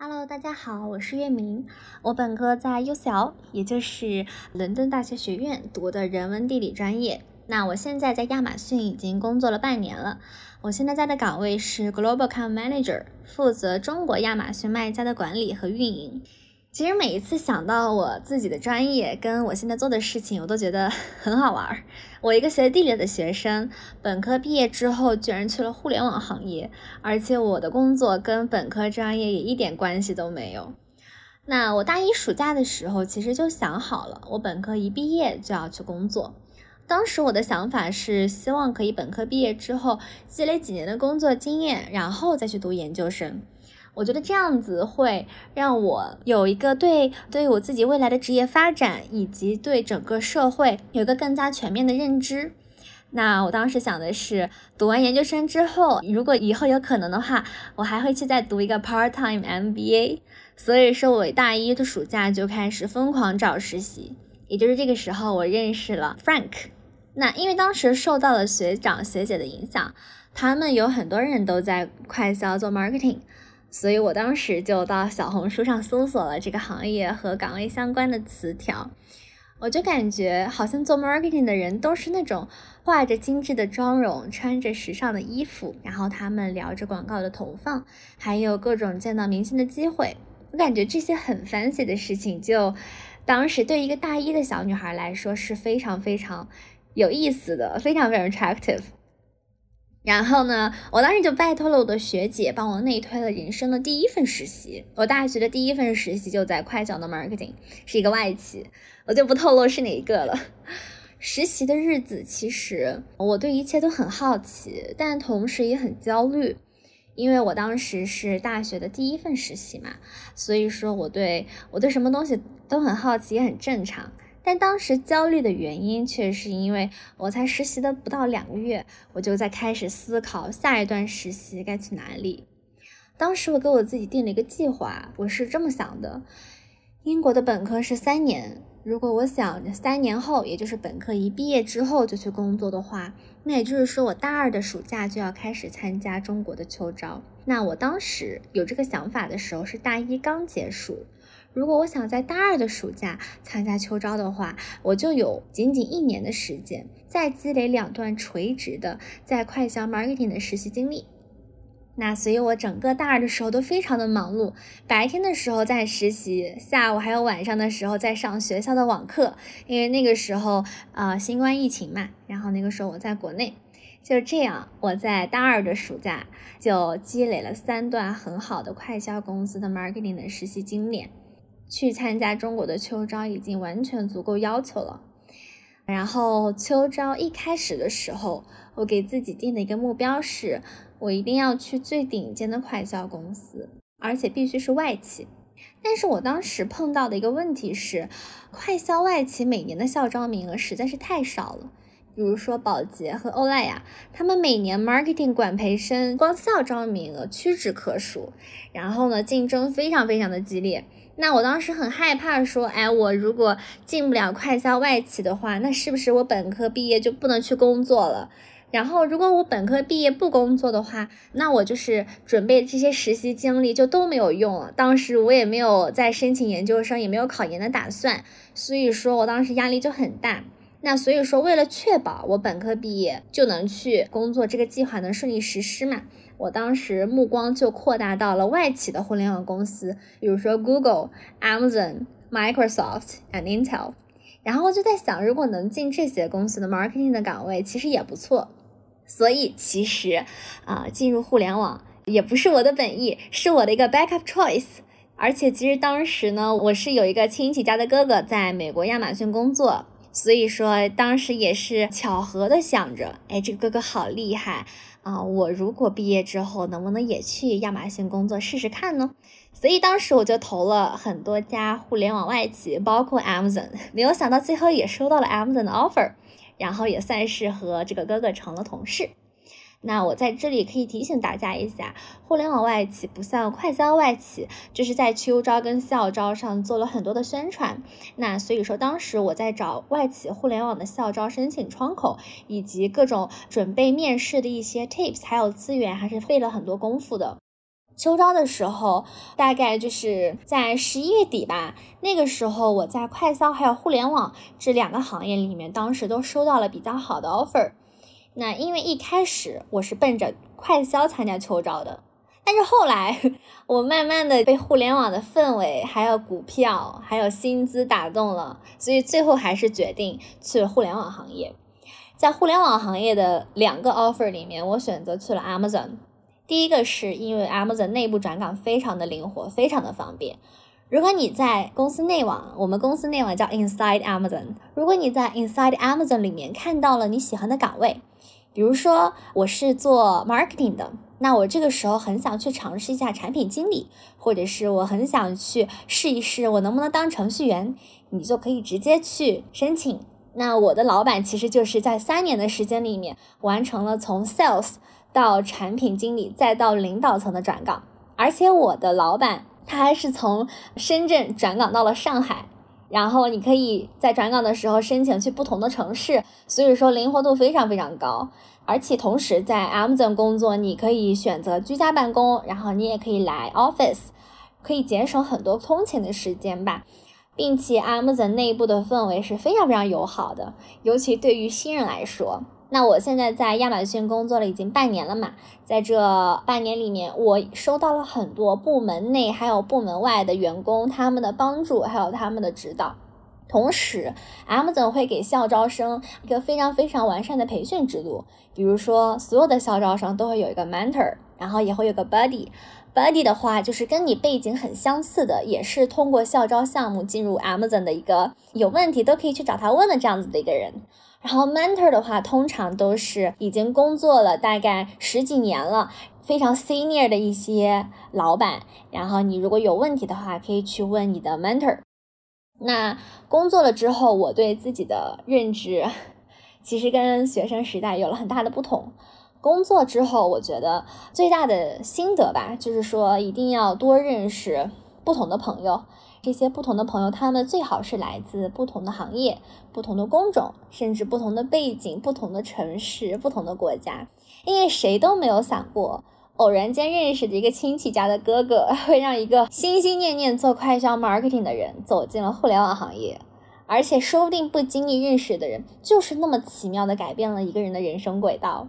Hello，大家好，我是月明。我本科在 UCL，也就是伦敦大学学院读的人文地理专业。那我现在在亚马逊已经工作了半年了。我现在在的岗位是 Global Account Manager，负责中国亚马逊卖家的管理和运营。其实每一次想到我自己的专业跟我现在做的事情，我都觉得 很好玩儿。我一个学地理的学生，本科毕业之后居然去了互联网行业，而且我的工作跟本科专业也一点关系都没有。那我大一暑假的时候，其实就想好了，我本科一毕业就要去工作。当时我的想法是，希望可以本科毕业之后积累几年的工作经验，然后再去读研究生。我觉得这样子会让我有一个对对于我自己未来的职业发展以及对整个社会有一个更加全面的认知。那我当时想的是，读完研究生之后，如果以后有可能的话，我还会去再读一个 part time MBA。所以说我大一的暑假就开始疯狂找实习，也就是这个时候我认识了 Frank。那因为当时受到了学长学姐的影响，他们有很多人都在快销做 marketing。所以我当时就到小红书上搜索了这个行业和岗位相关的词条，我就感觉好像做 marketing 的人都是那种画着精致的妆容，穿着时尚的衣服，然后他们聊着广告的投放，还有各种见到明星的机会。我感觉这些很 fancy 的事情，就当时对一个大一的小女孩来说是非常非常有意思的，非常非常 attractive。然后呢，我当时就拜托了我的学姐帮我内推了人生的第一份实习。我大学的第一份实习就在快脚的 marketing，是一个外企，我就不透露是哪一个了。实习的日子，其实我对一切都很好奇，但同时也很焦虑，因为我当时是大学的第一份实习嘛，所以说我对我对什么东西都很好奇，也很正常。但当时焦虑的原因，却是因为我才实习的不到两个月，我就在开始思考下一段实习该去哪里。当时我给我自己定了一个计划，我是这么想的：英国的本科是三年，如果我想着三年后，也就是本科一毕业之后就去工作的话，那也就是说我大二的暑假就要开始参加中国的秋招。那我当时有这个想法的时候，是大一刚结束。如果我想在大二的暑假参加秋招的话，我就有仅仅一年的时间，再积累两段垂直的在快销 marketing 的实习经历。那所以，我整个大二的时候都非常的忙碌，白天的时候在实习，下午还有晚上的时候在上学校的网课。因为那个时候，呃，新冠疫情嘛，然后那个时候我在国内，就这样，我在大二的暑假就积累了三段很好的快销公司的 marketing 的实习经验。去参加中国的秋招已经完全足够要求了。然后秋招一开始的时候，我给自己定的一个目标是，我一定要去最顶尖的快销公司，而且必须是外企。但是我当时碰到的一个问题是，快销外企每年的校招名额实在是太少了。比如说宝洁和欧莱雅，他们每年 marketing 管培生光校招名额屈指可数，然后呢，竞争非常非常的激烈。那我当时很害怕，说，哎，我如果进不了快销外企的话，那是不是我本科毕业就不能去工作了？然后，如果我本科毕业不工作的话，那我就是准备这些实习经历就都没有用了。当时我也没有在申请研究生，也没有考研的打算，所以说我当时压力就很大。那所以说，为了确保我本科毕业就能去工作，这个计划能顺利实施嘛？我当时目光就扩大到了外企的互联网公司，比如说 Google、Amazon、Microsoft and Intel，然后就在想，如果能进这些公司的 marketing 的岗位，其实也不错。所以其实啊，进入互联网也不是我的本意，是我的一个 backup choice。而且其实当时呢，我是有一个亲戚家的哥哥在美国亚马逊工作，所以说当时也是巧合的想着，哎，这个哥哥好厉害。啊，我如果毕业之后能不能也去亚马逊工作试试看呢？所以当时我就投了很多家互联网外企，包括 Amazon，没有想到最后也收到了 Amazon 的 offer，然后也算是和这个哥哥成了同事。那我在这里可以提醒大家一下，互联网外企不像快销外企，就是在秋招跟校招上做了很多的宣传。那所以说，当时我在找外企互联网的校招申请窗口，以及各种准备面试的一些 tips，还有资源，还是费了很多功夫的。秋招的时候，大概就是在十一月底吧，那个时候我在快销还有互联网这两个行业里面，当时都收到了比较好的 offer。那因为一开始我是奔着快销参加秋招的，但是后来，我慢慢的被互联网的氛围、还有股票、还有薪资打动了，所以最后还是决定去了互联网行业。在互联网行业的两个 offer 里面，我选择去了 Amazon。第一个是因为 Amazon 内部转岗非常的灵活，非常的方便。如果你在公司内网，我们公司内网叫 Inside Amazon。如果你在 Inside Amazon 里面看到了你喜欢的岗位，比如说我是做 marketing 的。那我这个时候很想去尝试一下产品经理，或者是我很想去试一试我能不能当程序员，你就可以直接去申请。那我的老板其实就是在三年的时间里面完成了从 sales 到产品经理再到领导层的转岗，而且我的老板他还是从深圳转岗到了上海，然后你可以在转岗的时候申请去不同的城市，所以说灵活度非常非常高。而且同时在 Amazon 工作，你可以选择居家办公，然后你也可以来 office，可以节省很多通勤的时间吧。并且 Amazon 内部的氛围是非常非常友好的，尤其对于新人来说。那我现在在亚马逊工作了已经半年了嘛，在这半年里面，我收到了很多部门内还有部门外的员工他们的帮助，还有他们的指导。同时，Amazon 会给校招生一个非常非常完善的培训制度。比如说，所有的校招生都会有一个 mentor，然后也会有个 buddy。buddy 的话，就是跟你背景很相似的，也是通过校招项目进入 Amazon 的一个有问题都可以去找他问的这样子的一个人。然后 mentor 的话，通常都是已经工作了大概十几年了，非常 senior 的一些老板。然后你如果有问题的话，可以去问你的 mentor。那工作了之后，我对自己的认知其实跟学生时代有了很大的不同。工作之后，我觉得最大的心得吧，就是说一定要多认识不同的朋友。这些不同的朋友，他们最好是来自不同的行业、不同的工种，甚至不同的背景、不同的城市、不同的国家。因为谁都没有想过。偶然间认识的一个亲戚家的哥哥，会让一个心心念念做快销 marketing 的人走进了互联网行业，而且说不定不经意认识的人，就是那么奇妙的改变了一个人的人生轨道。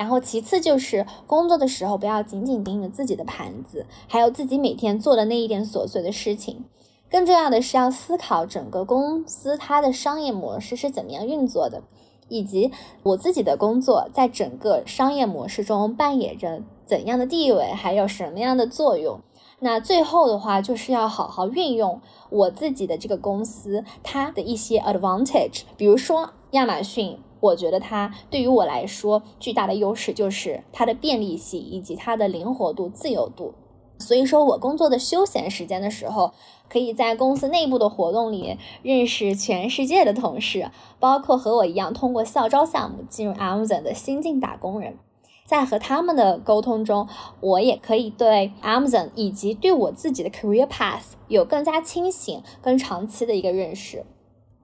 然后其次就是工作的时候，不要紧紧盯着自己的盘子，还有自己每天做的那一点琐碎的事情，更重要的是要思考整个公司它的商业模式是怎么样运作的，以及我自己的工作在整个商业模式中扮演着。怎样的地位，还有什么样的作用？那最后的话，就是要好好运用我自己的这个公司它的一些 advantage。比如说亚马逊，我觉得它对于我来说巨大的优势就是它的便利性以及它的灵活度、自由度。所以说我工作的休闲时间的时候，可以在公司内部的活动里认识全世界的同事，包括和我一样通过校招项目进入 Amazon 的新晋打工人。在和他们的沟通中，我也可以对 Amazon 以及对我自己的 career path 有更加清醒、更长期的一个认识。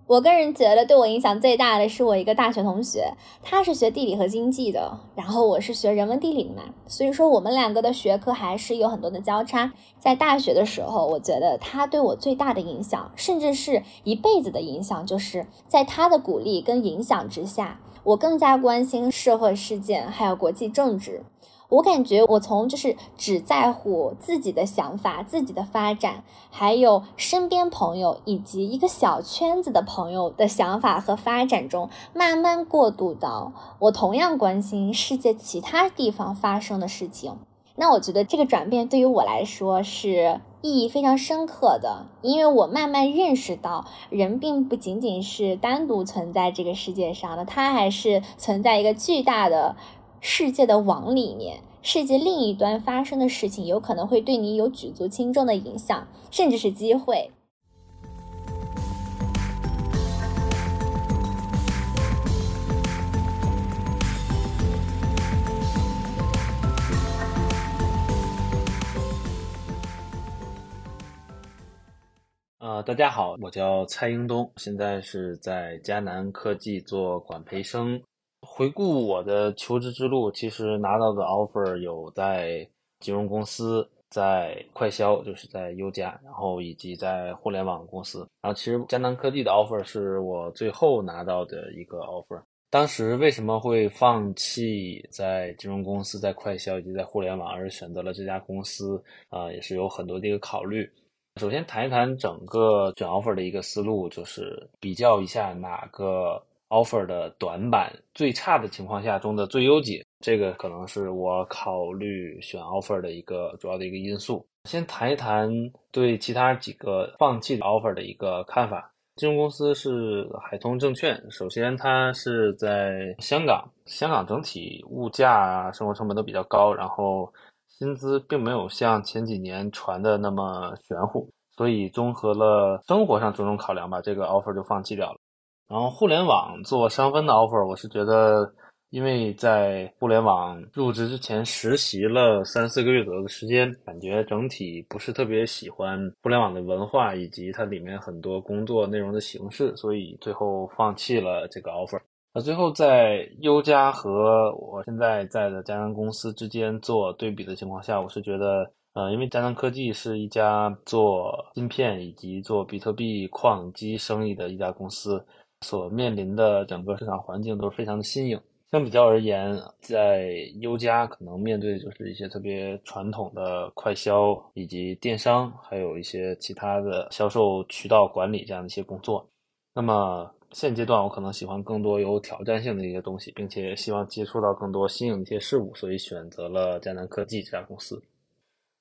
我个人觉得对我影响最大的是我一个大学同学，他是学地理和经济的，然后我是学人文地理的嘛，所以说我们两个的学科还是有很多的交叉。在大学的时候，我觉得他对我最大的影响，甚至是一辈子的影响，就是在他的鼓励跟影响之下。我更加关心社会事件，还有国际政治。我感觉我从就是只在乎自己的想法、自己的发展，还有身边朋友以及一个小圈子的朋友的想法和发展中，慢慢过渡到我同样关心世界其他地方发生的事情。那我觉得这个转变对于我来说是意义非常深刻的，因为我慢慢认识到，人并不仅仅是单独存在这个世界上的，它还是存在一个巨大的世界的网里面，世界另一端发生的事情有可能会对你有举足轻重的影响，甚至是机会。呃，大家好，我叫蔡英东，现在是在迦南科技做管培生。回顾我的求职之路，其实拿到的 offer 有在金融公司、在快销，就是在优家，然后以及在互联网公司。然后其实迦南科技的 offer 是我最后拿到的一个 offer。当时为什么会放弃在金融公司、在快销以及在互联网，而选择了这家公司？啊，也是有很多的一个考虑。首先谈一谈整个选 offer 的一个思路，就是比较一下哪个 offer 的短板最差的情况下中的最优解，这个可能是我考虑选 offer 的一个主要的一个因素。先谈一谈对其他几个放弃 offer 的一个看法。金融公司是海通证券，首先它是在香港，香港整体物价啊、生活成本都比较高，然后。薪资并没有像前几年传的那么玄乎，所以综合了生活上种种考量吧，这个 offer 就放弃掉了。然后互联网做商分的 offer，我是觉得，因为在互联网入职之前实习了三四个月左右的时间，感觉整体不是特别喜欢互联网的文化以及它里面很多工作内容的形式，所以最后放弃了这个 offer。那最后在优家和我现在在的佳能公司之间做对比的情况下，我是觉得，呃，因为佳能科技是一家做芯片以及做比特币矿机生意的一家公司，所面临的整个市场环境都是非常的新颖。相比较而言，在优家可能面对的就是一些特别传统的快销以及电商，还有一些其他的销售渠道管理这样的一些工作。那么。现阶段我可能喜欢更多有挑战性的一些东西，并且希望接触到更多新颖的一些事物，所以选择了迦南科技这家公司。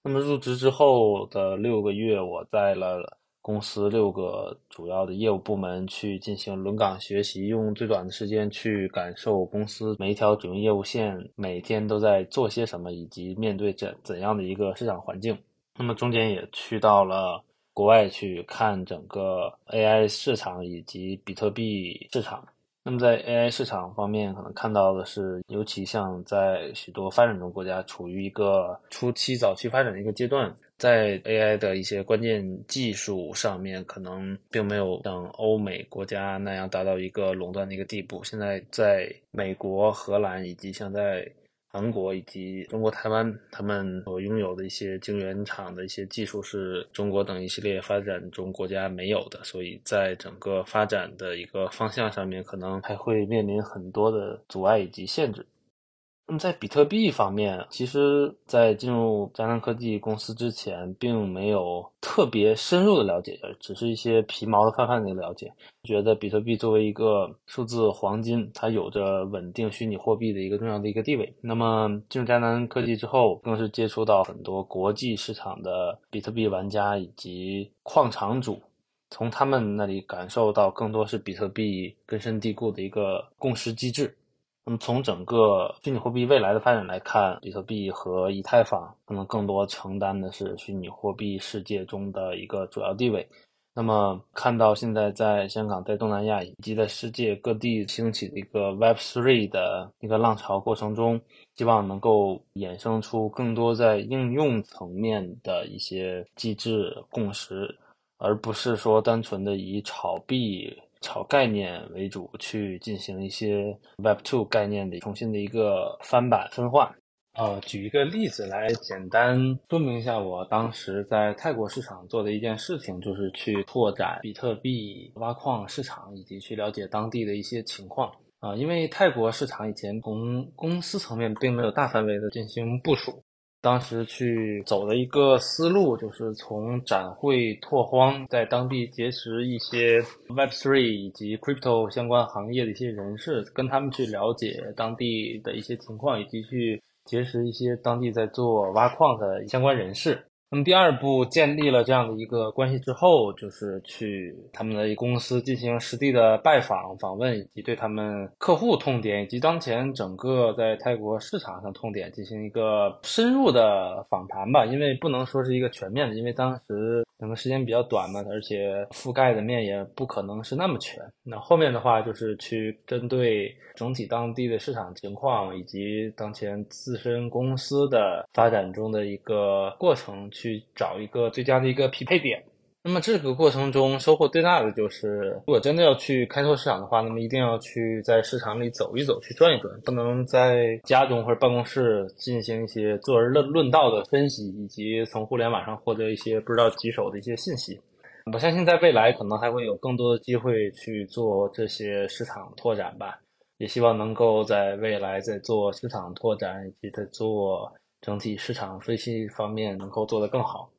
那么入职之后的六个月，我在了公司六个主要的业务部门去进行轮岗学习，用最短的时间去感受公司每一条主营业务线每天都在做些什么，以及面对怎怎样的一个市场环境。那么中间也去到了。国外去看整个 AI 市场以及比特币市场。那么在 AI 市场方面，可能看到的是，尤其像在许多发展中国家处于一个初期、早期发展的一个阶段，在 AI 的一些关键技术上面，可能并没有像欧美国家那样达到一个垄断的一个地步。现在在美国、荷兰以及像在韩国以及中国台湾，他们所拥有的一些晶圆厂的一些技术，是中国等一系列发展中国家没有的，所以在整个发展的一个方向上面，可能还会面临很多的阻碍以及限制。那么在比特币方面，其实，在进入迦南科技公司之前，并没有特别深入的了解，只是一些皮毛的泛泛的了解。觉得比特币作为一个数字黄金，它有着稳定虚拟货币的一个重要的一个地位。那么进入迦南科技之后，更是接触到很多国际市场的比特币玩家以及矿场主，从他们那里感受到更多是比特币根深蒂固的一个共识机制。那么从整个虚拟货币未来的发展来看，比特币和以太坊可能更多承担的是虚拟货币世界中的一个主要地位。那么看到现在在香港、在东南亚以及在世界各地兴起的一个 Web3 的一个浪潮过程中，希望能够衍生出更多在应用层面的一些机制共识，而不是说单纯的以炒币。炒概念为主，去进行一些 Web Two 概念的重新的一个翻版分化。呃，举一个例子来简单说明一下，我当时在泰国市场做的一件事情，就是去拓展比特币挖矿市场，以及去了解当地的一些情况。啊，因为泰国市场以前从公司层面并没有大范围的进行部署。当时去走的一个思路，就是从展会拓荒，在当地结识一些 Web3 以及 Crypto 相关行业的一些人士，跟他们去了解当地的一些情况，以及去结识一些当地在做挖矿的相关人士。那么第二步建立了这样的一个关系之后，就是去他们的公司进行实地的拜访、访问，以及对他们客户痛点以及当前整个在泰国市场上痛点进行一个深入的访谈吧。因为不能说是一个全面的，因为当时整个时间比较短嘛，而且覆盖的面也不可能是那么全。那后面的话就是去针对整体当地的市场情况以及当前自身公司的发展中的一个过程去。去找一个最佳的一个匹配点。那么这个过程中收获最大的就是，如果真的要去开拓市场的话，那么一定要去在市场里走一走，去转一转，不能在家中或者办公室进行一些坐而论论道的分析，以及从互联网上获得一些不知道棘手的一些信息。我相信在未来可能还会有更多的机会去做这些市场拓展吧。也希望能够在未来在做市场拓展以及在做整体市场分析方面能够做得更好。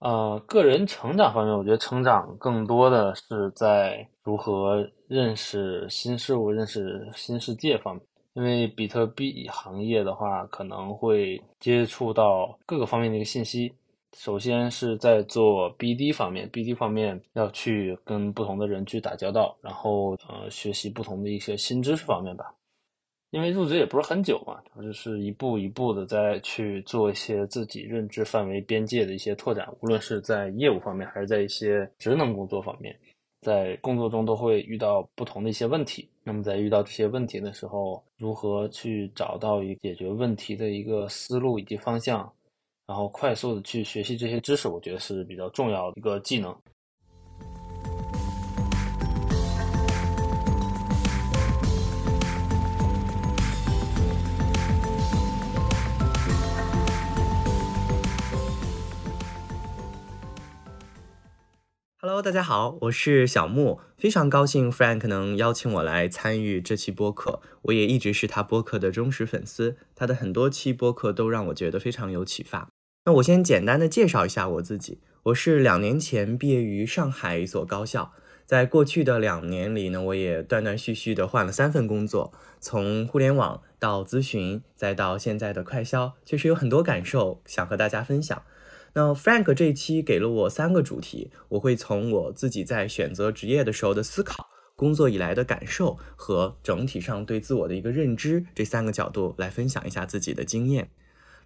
呃，个人成长方面，我觉得成长更多的是在如何认识新事物、认识新世界方面。因为比特币行业的话，可能会接触到各个方面的一个信息。首先是在做 BD 方面，BD 方面要去跟不同的人去打交道，然后呃学习不同的一些新知识方面吧。因为入职也不是很久嘛，就是一步一步的在去做一些自己认知范围边界的一些拓展，无论是在业务方面，还是在一些职能工作方面，在工作中都会遇到不同的一些问题。那么在遇到这些问题的时候，如何去找到一解决问题的一个思路以及方向，然后快速的去学习这些知识，我觉得是比较重要的一个技能。Hello，大家好，我是小木，非常高兴 Frank 能邀请我来参与这期播客。我也一直是他播客的忠实粉丝，他的很多期播客都让我觉得非常有启发。那我先简单的介绍一下我自己，我是两年前毕业于上海一所高校，在过去的两年里呢，我也断断续续的换了三份工作，从互联网到咨询，再到现在的快销，确实有很多感受想和大家分享。那 Frank 这一期给了我三个主题，我会从我自己在选择职业的时候的思考、工作以来的感受和整体上对自我的一个认知这三个角度来分享一下自己的经验。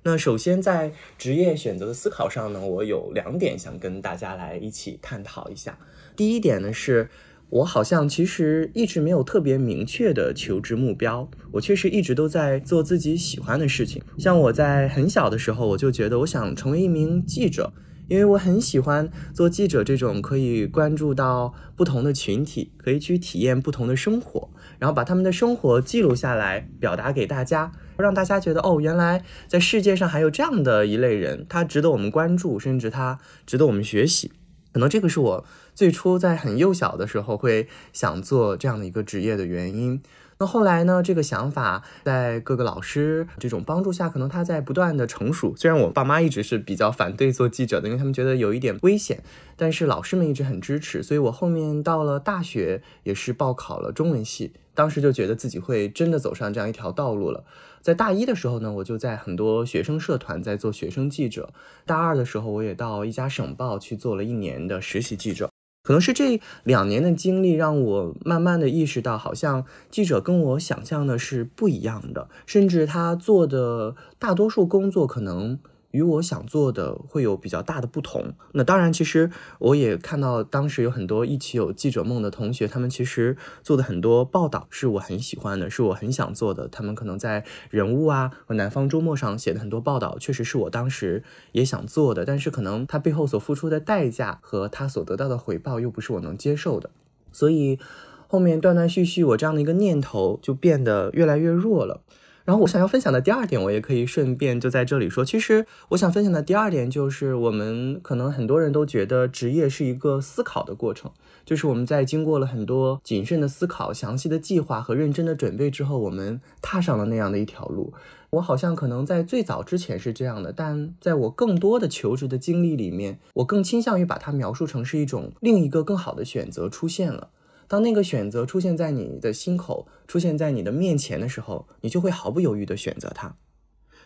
那首先在职业选择的思考上呢，我有两点想跟大家来一起探讨一下。第一点呢是。我好像其实一直没有特别明确的求职目标，我确实一直都在做自己喜欢的事情。像我在很小的时候，我就觉得我想成为一名记者，因为我很喜欢做记者这种可以关注到不同的群体，可以去体验不同的生活，然后把他们的生活记录下来，表达给大家，让大家觉得哦，原来在世界上还有这样的一类人，他值得我们关注，甚至他值得我们学习。可能这个是我最初在很幼小的时候会想做这样的一个职业的原因。那后来呢，这个想法在各个老师这种帮助下，可能他在不断的成熟。虽然我爸妈一直是比较反对做记者的，因为他们觉得有一点危险，但是老师们一直很支持。所以我后面到了大学也是报考了中文系，当时就觉得自己会真的走上这样一条道路了。在大一的时候呢，我就在很多学生社团在做学生记者。大二的时候，我也到一家省报去做了一年的实习记者。可能是这两年的经历让我慢慢的意识到，好像记者跟我想象的是不一样的，甚至他做的大多数工作可能。与我想做的会有比较大的不同。那当然，其实我也看到当时有很多一起有记者梦的同学，他们其实做的很多报道是我很喜欢的，是我很想做的。他们可能在人物啊和南方周末上写的很多报道，确实是我当时也想做的。但是可能他背后所付出的代价和他所得到的回报又不是我能接受的，所以后面断断续续，我这样的一个念头就变得越来越弱了。然后我想要分享的第二点，我也可以顺便就在这里说。其实我想分享的第二点就是，我们可能很多人都觉得职业是一个思考的过程，就是我们在经过了很多谨慎的思考、详细的计划和认真的准备之后，我们踏上了那样的一条路。我好像可能在最早之前是这样的，但在我更多的求职的经历里面，我更倾向于把它描述成是一种另一个更好的选择出现了。当那个选择出现在你的心口，出现在你的面前的时候，你就会毫不犹豫地选择它。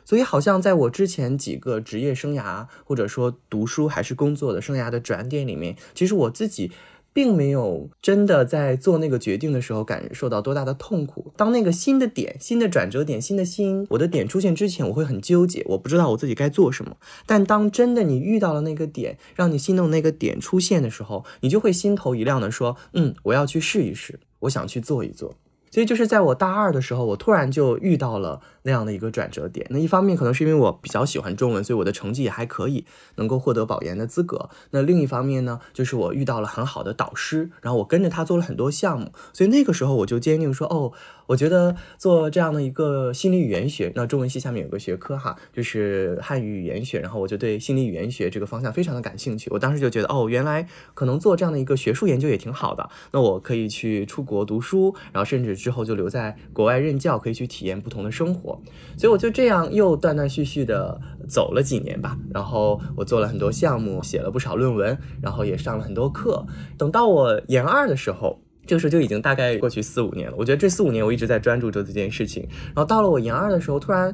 所以，好像在我之前几个职业生涯，或者说读书还是工作的生涯的转点里面，其实我自己。并没有真的在做那个决定的时候感受到多大的痛苦。当那个新的点、新的转折点、新的新我的点出现之前，我会很纠结，我不知道我自己该做什么。但当真的你遇到了那个点，让你心动那个点出现的时候，你就会心头一亮的说：“嗯，我要去试一试，我想去做一做。”所以就是在我大二的时候，我突然就遇到了那样的一个转折点。那一方面可能是因为我比较喜欢中文，所以我的成绩也还可以，能够获得保研的资格。那另一方面呢，就是我遇到了很好的导师，然后我跟着他做了很多项目。所以那个时候我就坚定说，哦，我觉得做这样的一个心理语言学，那中文系下面有个学科哈，就是汉语语言学，然后我就对心理语言学这个方向非常的感兴趣。我当时就觉得，哦，原来可能做这样的一个学术研究也挺好的。那我可以去出国读书，然后甚至之后就留在国外任教，可以去体验不同的生活。所以我就这样又断断续续的走了几年吧。然后我做了很多项目，写了不少论文，然后也上了很多课。等到我研二的时候。这个时候就已经大概过去四五年了，我觉得这四五年我一直在专注做这件事情，然后到了我研二的时候，突然。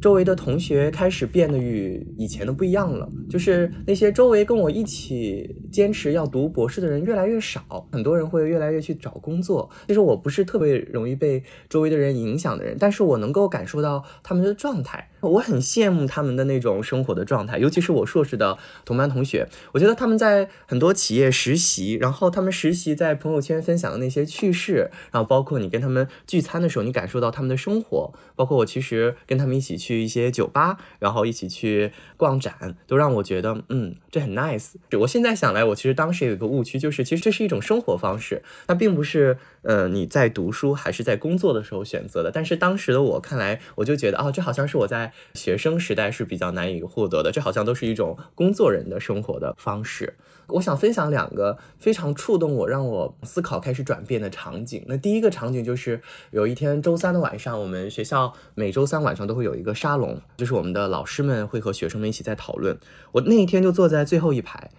周围的同学开始变得与以前的不一样了，就是那些周围跟我一起坚持要读博士的人越来越少，很多人会越来越去找工作。其实我不是特别容易被周围的人影响的人，但是我能够感受到他们的状态，我很羡慕他们的那种生活的状态，尤其是我硕士的同班同学，我觉得他们在很多企业实习，然后他们实习在朋友圈分享的那些趣事，然后包括你跟他们聚餐的时候，你感受到他们的生活，包括我其实跟他们一起去。一些酒吧，然后一起去逛展，都让我觉得，嗯，这很 nice。我现在想来，我其实当时有一个误区，就是其实这是一种生活方式，它并不是，呃，你在读书还是在工作的时候选择的。但是当时的我看来，我就觉得，哦，这好像是我在学生时代是比较难以获得的，这好像都是一种工作人的生活的方式。我想分享两个非常触动我、让我思考开始转变的场景。那第一个场景就是有一天周三的晚上，我们学校每周三晚上都会有一个沙龙，就是我们的老师们会和学生们一起在讨论。我那一天就坐在最后一排，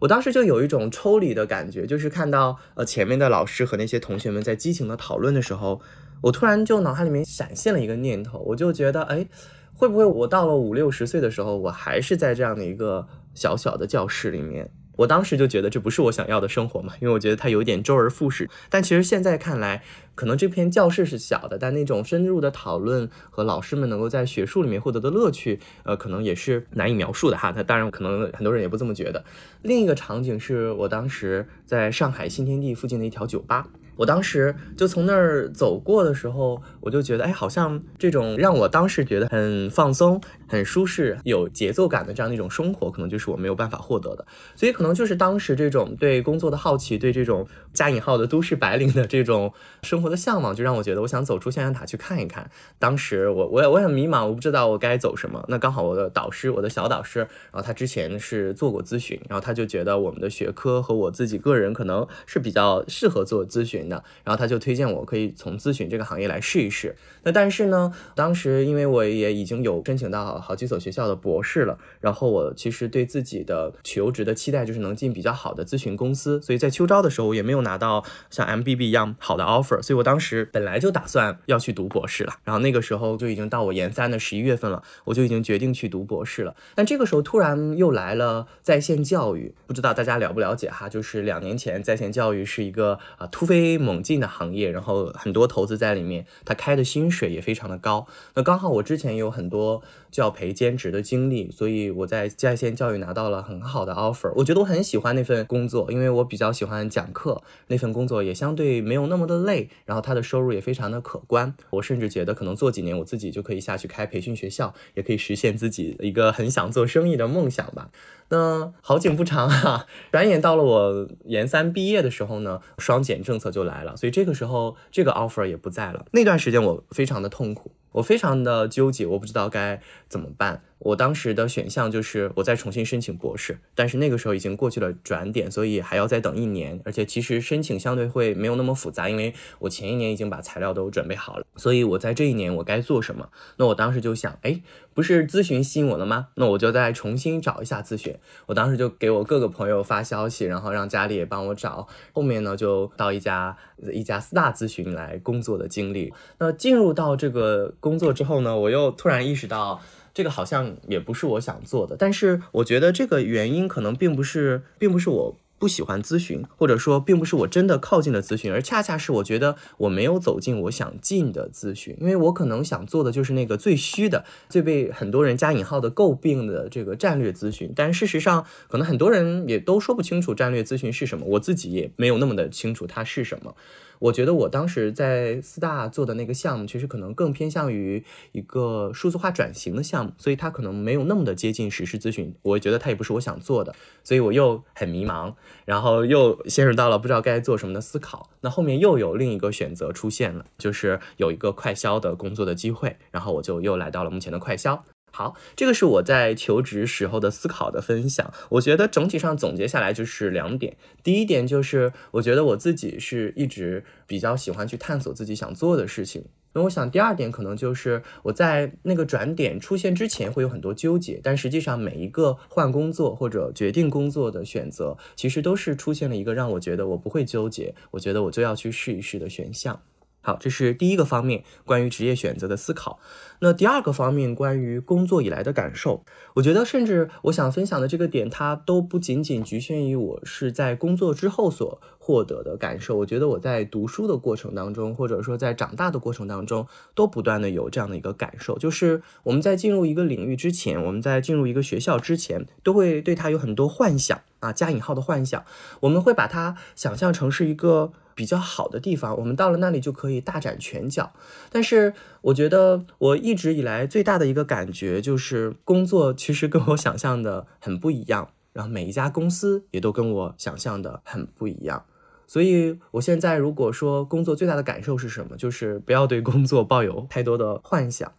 我当时就有一种抽离的感觉，就是看到呃前面的老师和那些同学们在激情的讨论的时候，我突然就脑海里面闪现了一个念头，我就觉得，哎，会不会我到了五六十岁的时候，我还是在这样的一个小小的教室里面？我当时就觉得这不是我想要的生活嘛，因为我觉得它有点周而复始。但其实现在看来，可能这片教室是小的，但那种深入的讨论和老师们能够在学术里面获得的乐趣，呃，可能也是难以描述的哈。那当然，可能很多人也不这么觉得。另一个场景是我当时在上海新天地附近的一条酒吧。我当时就从那儿走过的时候，我就觉得，哎，好像这种让我当时觉得很放松、很舒适、有节奏感的这样的一种生活，可能就是我没有办法获得的。所以，可能就是当时这种对工作的好奇，对这种加引号的都市白领的这种生活的向往，就让我觉得我想走出象牙塔去看一看。当时我我也我很迷茫，我不知道我该走什么。那刚好我的导师，我的小导师，然后他之前是做过咨询，然后他就觉得我们的学科和我自己个人可能是比较适合做咨询。然后他就推荐我可以从咨询这个行业来试一试。那但是呢，当时因为我也已经有申请到好几所学校的博士了，然后我其实对自己的求职的期待就是能进比较好的咨询公司，所以在秋招的时候我也没有拿到像 MBB 一样好的 offer，所以我当时本来就打算要去读博士了。然后那个时候就已经到我研三的十一月份了，我就已经决定去读博士了。但这个时候突然又来了在线教育，不知道大家了不了解哈？就是两年前在线教育是一个啊突飞。猛进的行业，然后很多投资在里面，他开的薪水也非常的高。那刚好我之前有很多教培兼职的经历，所以我在在线教育拿到了很好的 offer。我觉得我很喜欢那份工作，因为我比较喜欢讲课，那份工作也相对没有那么的累，然后他的收入也非常的可观。我甚至觉得可能做几年，我自己就可以下去开培训学校，也可以实现自己一个很想做生意的梦想吧。那好景不长啊，转眼到了我研三毕业的时候呢，双减政策就来了，所以这个时候这个 offer 也不在了。那段时间我非常的痛苦。我非常的纠结，我不知道该怎么办。我当时的选项就是我再重新申请博士，但是那个时候已经过去了转点，所以还要再等一年。而且其实申请相对会没有那么复杂，因为我前一年已经把材料都准备好了。所以我在这一年我该做什么？那我当时就想，哎，不是咨询吸引我了吗？那我就再重新找一下咨询。我当时就给我各个朋友发消息，然后让家里也帮我找。后面呢，就到一家一家四大咨询来工作的经历。那进入到这个。工作之后呢，我又突然意识到，这个好像也不是我想做的。但是我觉得这个原因可能并不是，并不是我。不喜欢咨询，或者说并不是我真的靠近了咨询，而恰恰是我觉得我没有走进我想进的咨询，因为我可能想做的就是那个最虚的、最被很多人加引号的诟病的这个战略咨询。但事实上，可能很多人也都说不清楚战略咨询是什么，我自己也没有那么的清楚它是什么。我觉得我当时在四大做的那个项目，其实可能更偏向于一个数字化转型的项目，所以它可能没有那么的接近实时咨询。我觉得它也不是我想做的，所以我又很迷茫，然后又陷入到了不知道该做什么的思考。那后面又有另一个选择出现了，就是有一个快销的工作的机会，然后我就又来到了目前的快销。好，这个是我在求职时候的思考的分享。我觉得整体上总结下来就是两点。第一点就是，我觉得我自己是一直比较喜欢去探索自己想做的事情。那我想第二点可能就是我在那个转点出现之前会有很多纠结，但实际上每一个换工作或者决定工作的选择，其实都是出现了一个让我觉得我不会纠结，我觉得我就要去试一试的选项。好，这是第一个方面关于职业选择的思考。那第二个方面关于工作以来的感受，我觉得甚至我想分享的这个点，它都不仅仅局限于我是在工作之后所获得的感受。我觉得我在读书的过程当中，或者说在长大的过程当中，都不断的有这样的一个感受，就是我们在进入一个领域之前，我们在进入一个学校之前，都会对它有很多幻想啊，加引号的幻想，我们会把它想象成是一个。比较好的地方，我们到了那里就可以大展拳脚。但是，我觉得我一直以来最大的一个感觉就是，工作其实跟我想象的很不一样。然后，每一家公司也都跟我想象的很不一样。所以，我现在如果说工作最大的感受是什么，就是不要对工作抱有太多的幻想。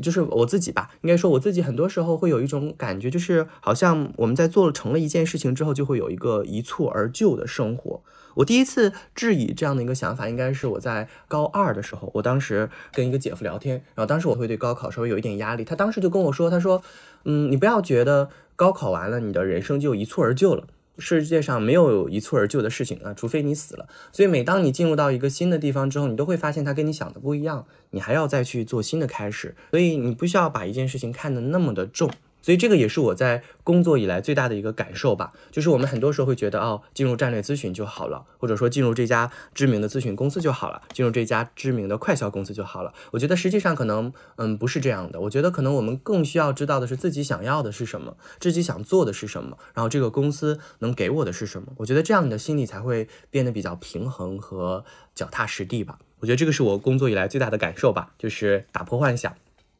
就是我自己吧，应该说我自己很多时候会有一种感觉，就是好像我们在做了成了一件事情之后，就会有一个一蹴而就的生活。我第一次质疑这样的一个想法，应该是我在高二的时候。我当时跟一个姐夫聊天，然后当时我会对高考稍微有一点压力。他当时就跟我说：“他说，嗯，你不要觉得高考完了，你的人生就一蹴而就了。世界上没有一蹴而就的事情啊，除非你死了。所以每当你进入到一个新的地方之后，你都会发现它跟你想的不一样，你还要再去做新的开始。所以你不需要把一件事情看得那么的重。”所以这个也是我在工作以来最大的一个感受吧，就是我们很多时候会觉得，哦，进入战略咨询就好了，或者说进入这家知名的咨询公司就好了，进入这家知名的快销公司就好了。我觉得实际上可能，嗯，不是这样的。我觉得可能我们更需要知道的是自己想要的是什么，自己想做的是什么，然后这个公司能给我的是什么。我觉得这样你的心里才会变得比较平衡和脚踏实地吧。我觉得这个是我工作以来最大的感受吧，就是打破幻想。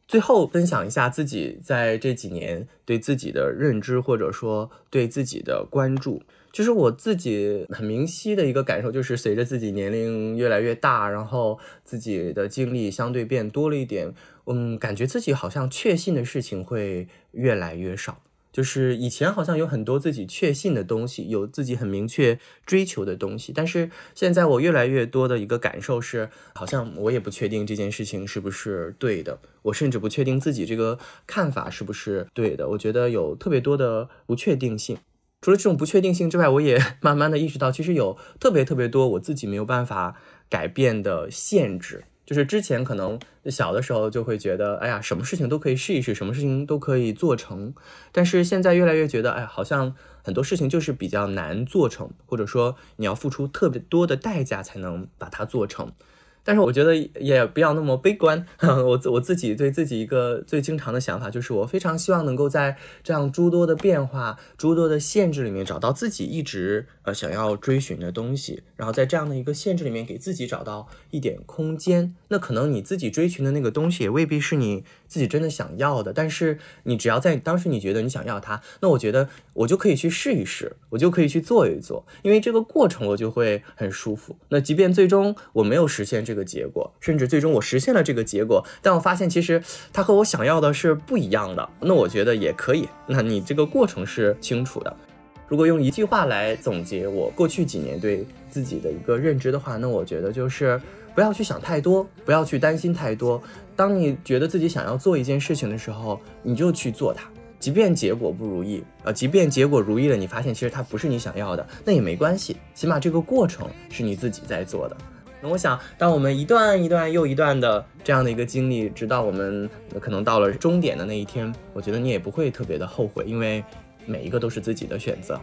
最后分享一下自己在这几年对自己的认知，或者说对自己的关注，就是我自己很明晰的一个感受，就是随着自己年龄越来越大，然后自己的经历相对变多了一点，嗯，感觉自己好像确信的事情会越来越少。就是以前好像有很多自己确信的东西，有自己很明确追求的东西，但是现在我越来越多的一个感受是，好像我也不确定这件事情是不是对的，我甚至不确定自己这个看法是不是对的。我觉得有特别多的不确定性。除了这种不确定性之外，我也 慢慢的意识到，其实有特别特别多我自己没有办法改变的限制。就是之前可能小的时候就会觉得，哎呀，什么事情都可以试一试，什么事情都可以做成。但是现在越来越觉得，哎，好像很多事情就是比较难做成，或者说你要付出特别多的代价才能把它做成。但是我觉得也不要那么悲观。我我自己对自己一个最经常的想法就是，我非常希望能够在这样诸多的变化、诸多的限制里面，找到自己一直呃想要追寻的东西。然后在这样的一个限制里面，给自己找到一点空间。那可能你自己追寻的那个东西，也未必是你自己真的想要的。但是你只要在当时你觉得你想要它，那我觉得我就可以去试一试，我就可以去做一做，因为这个过程我就会很舒服。那即便最终我没有实现这个。个结果，甚至最终我实现了这个结果，但我发现其实它和我想要的是不一样的。那我觉得也可以。那你这个过程是清楚的。如果用一句话来总结我过去几年对自己的一个认知的话，那我觉得就是不要去想太多，不要去担心太多。当你觉得自己想要做一件事情的时候，你就去做它，即便结果不如意啊，即便结果如意了，你发现其实它不是你想要的，那也没关系，起码这个过程是你自己在做的。那我想，当我们一段一段又一段的这样的一个经历，直到我们可能到了终点的那一天，我觉得你也不会特别的后悔，因为每一个都是自己的选择。